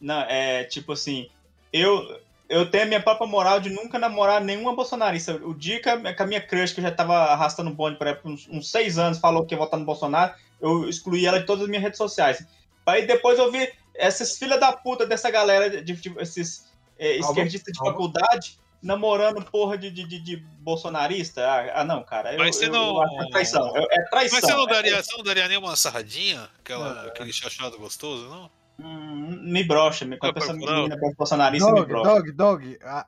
Não, é tipo assim, eu, eu tenho a minha própria moral de nunca namorar nenhuma bolsonarista. O dia que a, minha crush, que eu já tava arrastando bonde por uns, uns seis anos, falou que ia votar no Bolsonaro, eu excluí ela de todas as minhas redes sociais. Aí depois eu vi essas filhas da puta dessa galera, de, de- esses é, Calma, esquerdistas de faculdade, namorando porra de, de, de, de bolsonarista. Ah, ah, não, cara. Eu, Mas você eu- não- é traição. É, é traição. Mas você não É- daria, você não daria nenhuma sarradinha? Aquela, Aquele chachado gostoso, não? Hum, me brocha, me, quando a pessoa corporal. menina é bolsonarista, me Dog, brocha. dog, dog, a,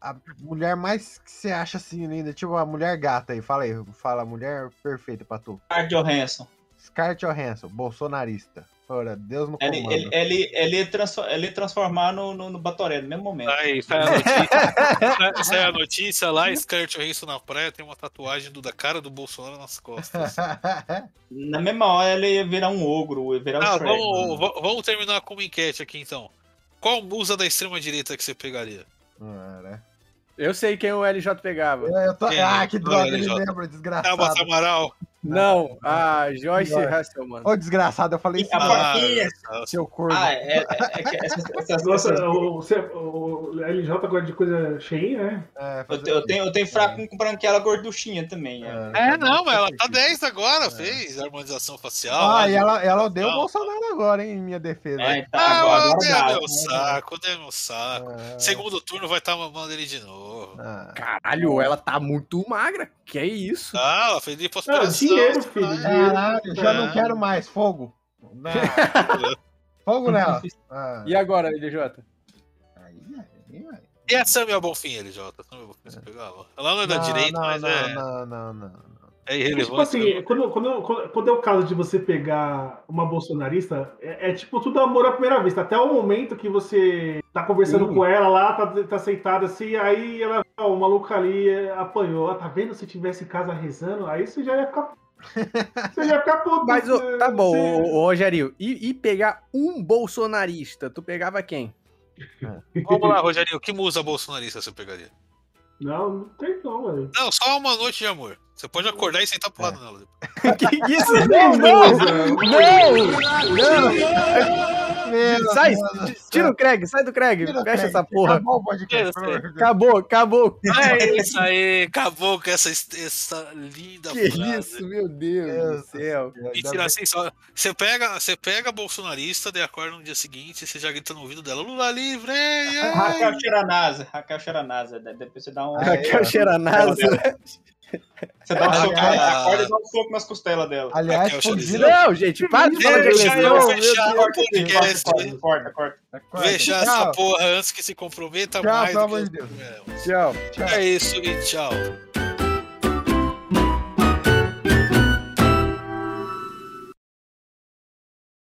a, a mulher mais que você acha assim linda, tipo a mulher gata aí, fala aí, fala a mulher perfeita pra tu. Scarlett Johansson. Scarlett Johansson, bolsonarista. Ora, Deus no Ele, comando. ele, ele, ele, transfor- ele transformar no, no, no Batoré no mesmo momento. Aí, sai a notícia, [LAUGHS] sai- a notícia lá, Scarlett Johansson na praia tem uma tatuagem do, da cara do Bolsonaro nas costas. [LAUGHS] Na mesma hora ele ia virar um ogro, ia virar um Ah, Shrek. vamos, va- vamos terminar com uma enquete aqui então. Qual musa da extrema direita que você pegaria? Eu sei quem o LJ pegava. Eu, eu tô... Ah, que droga, Olha, ele lembra, desgraçado. Tabata Amaral. Não, a Joyce Joyce. Hasselman. Ô, desgraçado, eu falei isso, ah, seu corno. Ah, é, é, é que [LAUGHS] essas, essas, Nossa, essas- o, você- o LJ gosta de coisa cheinha, né? É, eu, eu o tenho, eu tenho fraco com branquela gorduchinha também. É. É, não, mas ela tá 10 agora, fez harmonização facial. Ah, e ela, ela odeia o. Bolsonaro agora, hein, em minha defesa. É, então, Ah, agora, agora odeia meu né? saco, odeia meu saco. Ah, Segundo turno vai estar mamando ele de novo. ah. Caralho, ela tá muito magra. Que é isso? Ah, ela fez Ah, lipoaspiração. Dinheiro, filho. Ah, Dinheiro. Caralho, já não Ah. quero mais. Fogo. Não. [LAUGHS] Fogo nela. [LAUGHS] Ah. E agora, LJ? Aí, aí, aí. E a Bonfim, LJ? Samia Bonfim, você pegava? Ela não é da Não, direita, não, mas não, é, não, não, não, não. é Tipo irrelevante. assim, quando, quando, quando, quando é o caso de você pegar uma bolsonarista, é, é tipo tudo amor à primeira vista. Até o momento que você tá conversando Sim. com ela lá, tá, tá sentada assim, aí ela, ó, o maluco ali é, apanhou. Ah, tá vendo? Se tivesse em casa rezando, aí você já ia ficar. Você já ia ficar puto. Mas, Você- tá bom, ô, ô, Rogério. E, e pegar um bolsonarista? Tu pegava quem? [LAUGHS] Vamos lá, Rogerinho, que musa bolsonarista você pegaria? Não, não tem não, velho. Não, só uma noite de amor. Você pode acordar e sentar porrada nela. [LAUGHS] que isso? Não, não! Não! Meu Sai, tira o Craig, sai do Craig, Tira o fecha Craig. essa porra. Acabou o podcast. Acabou, acabou. É isso aí, acabou com essa, essa linda Que frase. isso, meu Deus Deus do céu. Mentira, bem- assim, só. Você pega, você pega a bolsonarista, daí acorda no dia seguinte e você já grita no ouvido dela: Lula livre! ei, ei!" Raquel Xeranasa, Raquel Xeranasa. de- Depois você dá um. Ah? Raquel Xeranasa. Você dá um soco, Ah. acorda e dá um soco nas costelas dela. Aliás, fugindo. Não, gente, para de falar de Deixa eleição. eu meu fechar o podcast. Corta, corta. Fechar Tchau. essa porra antes que se comprometa Tchau, mais pelo do que amor de Deus. Tchau. Tchau. É isso e tchau.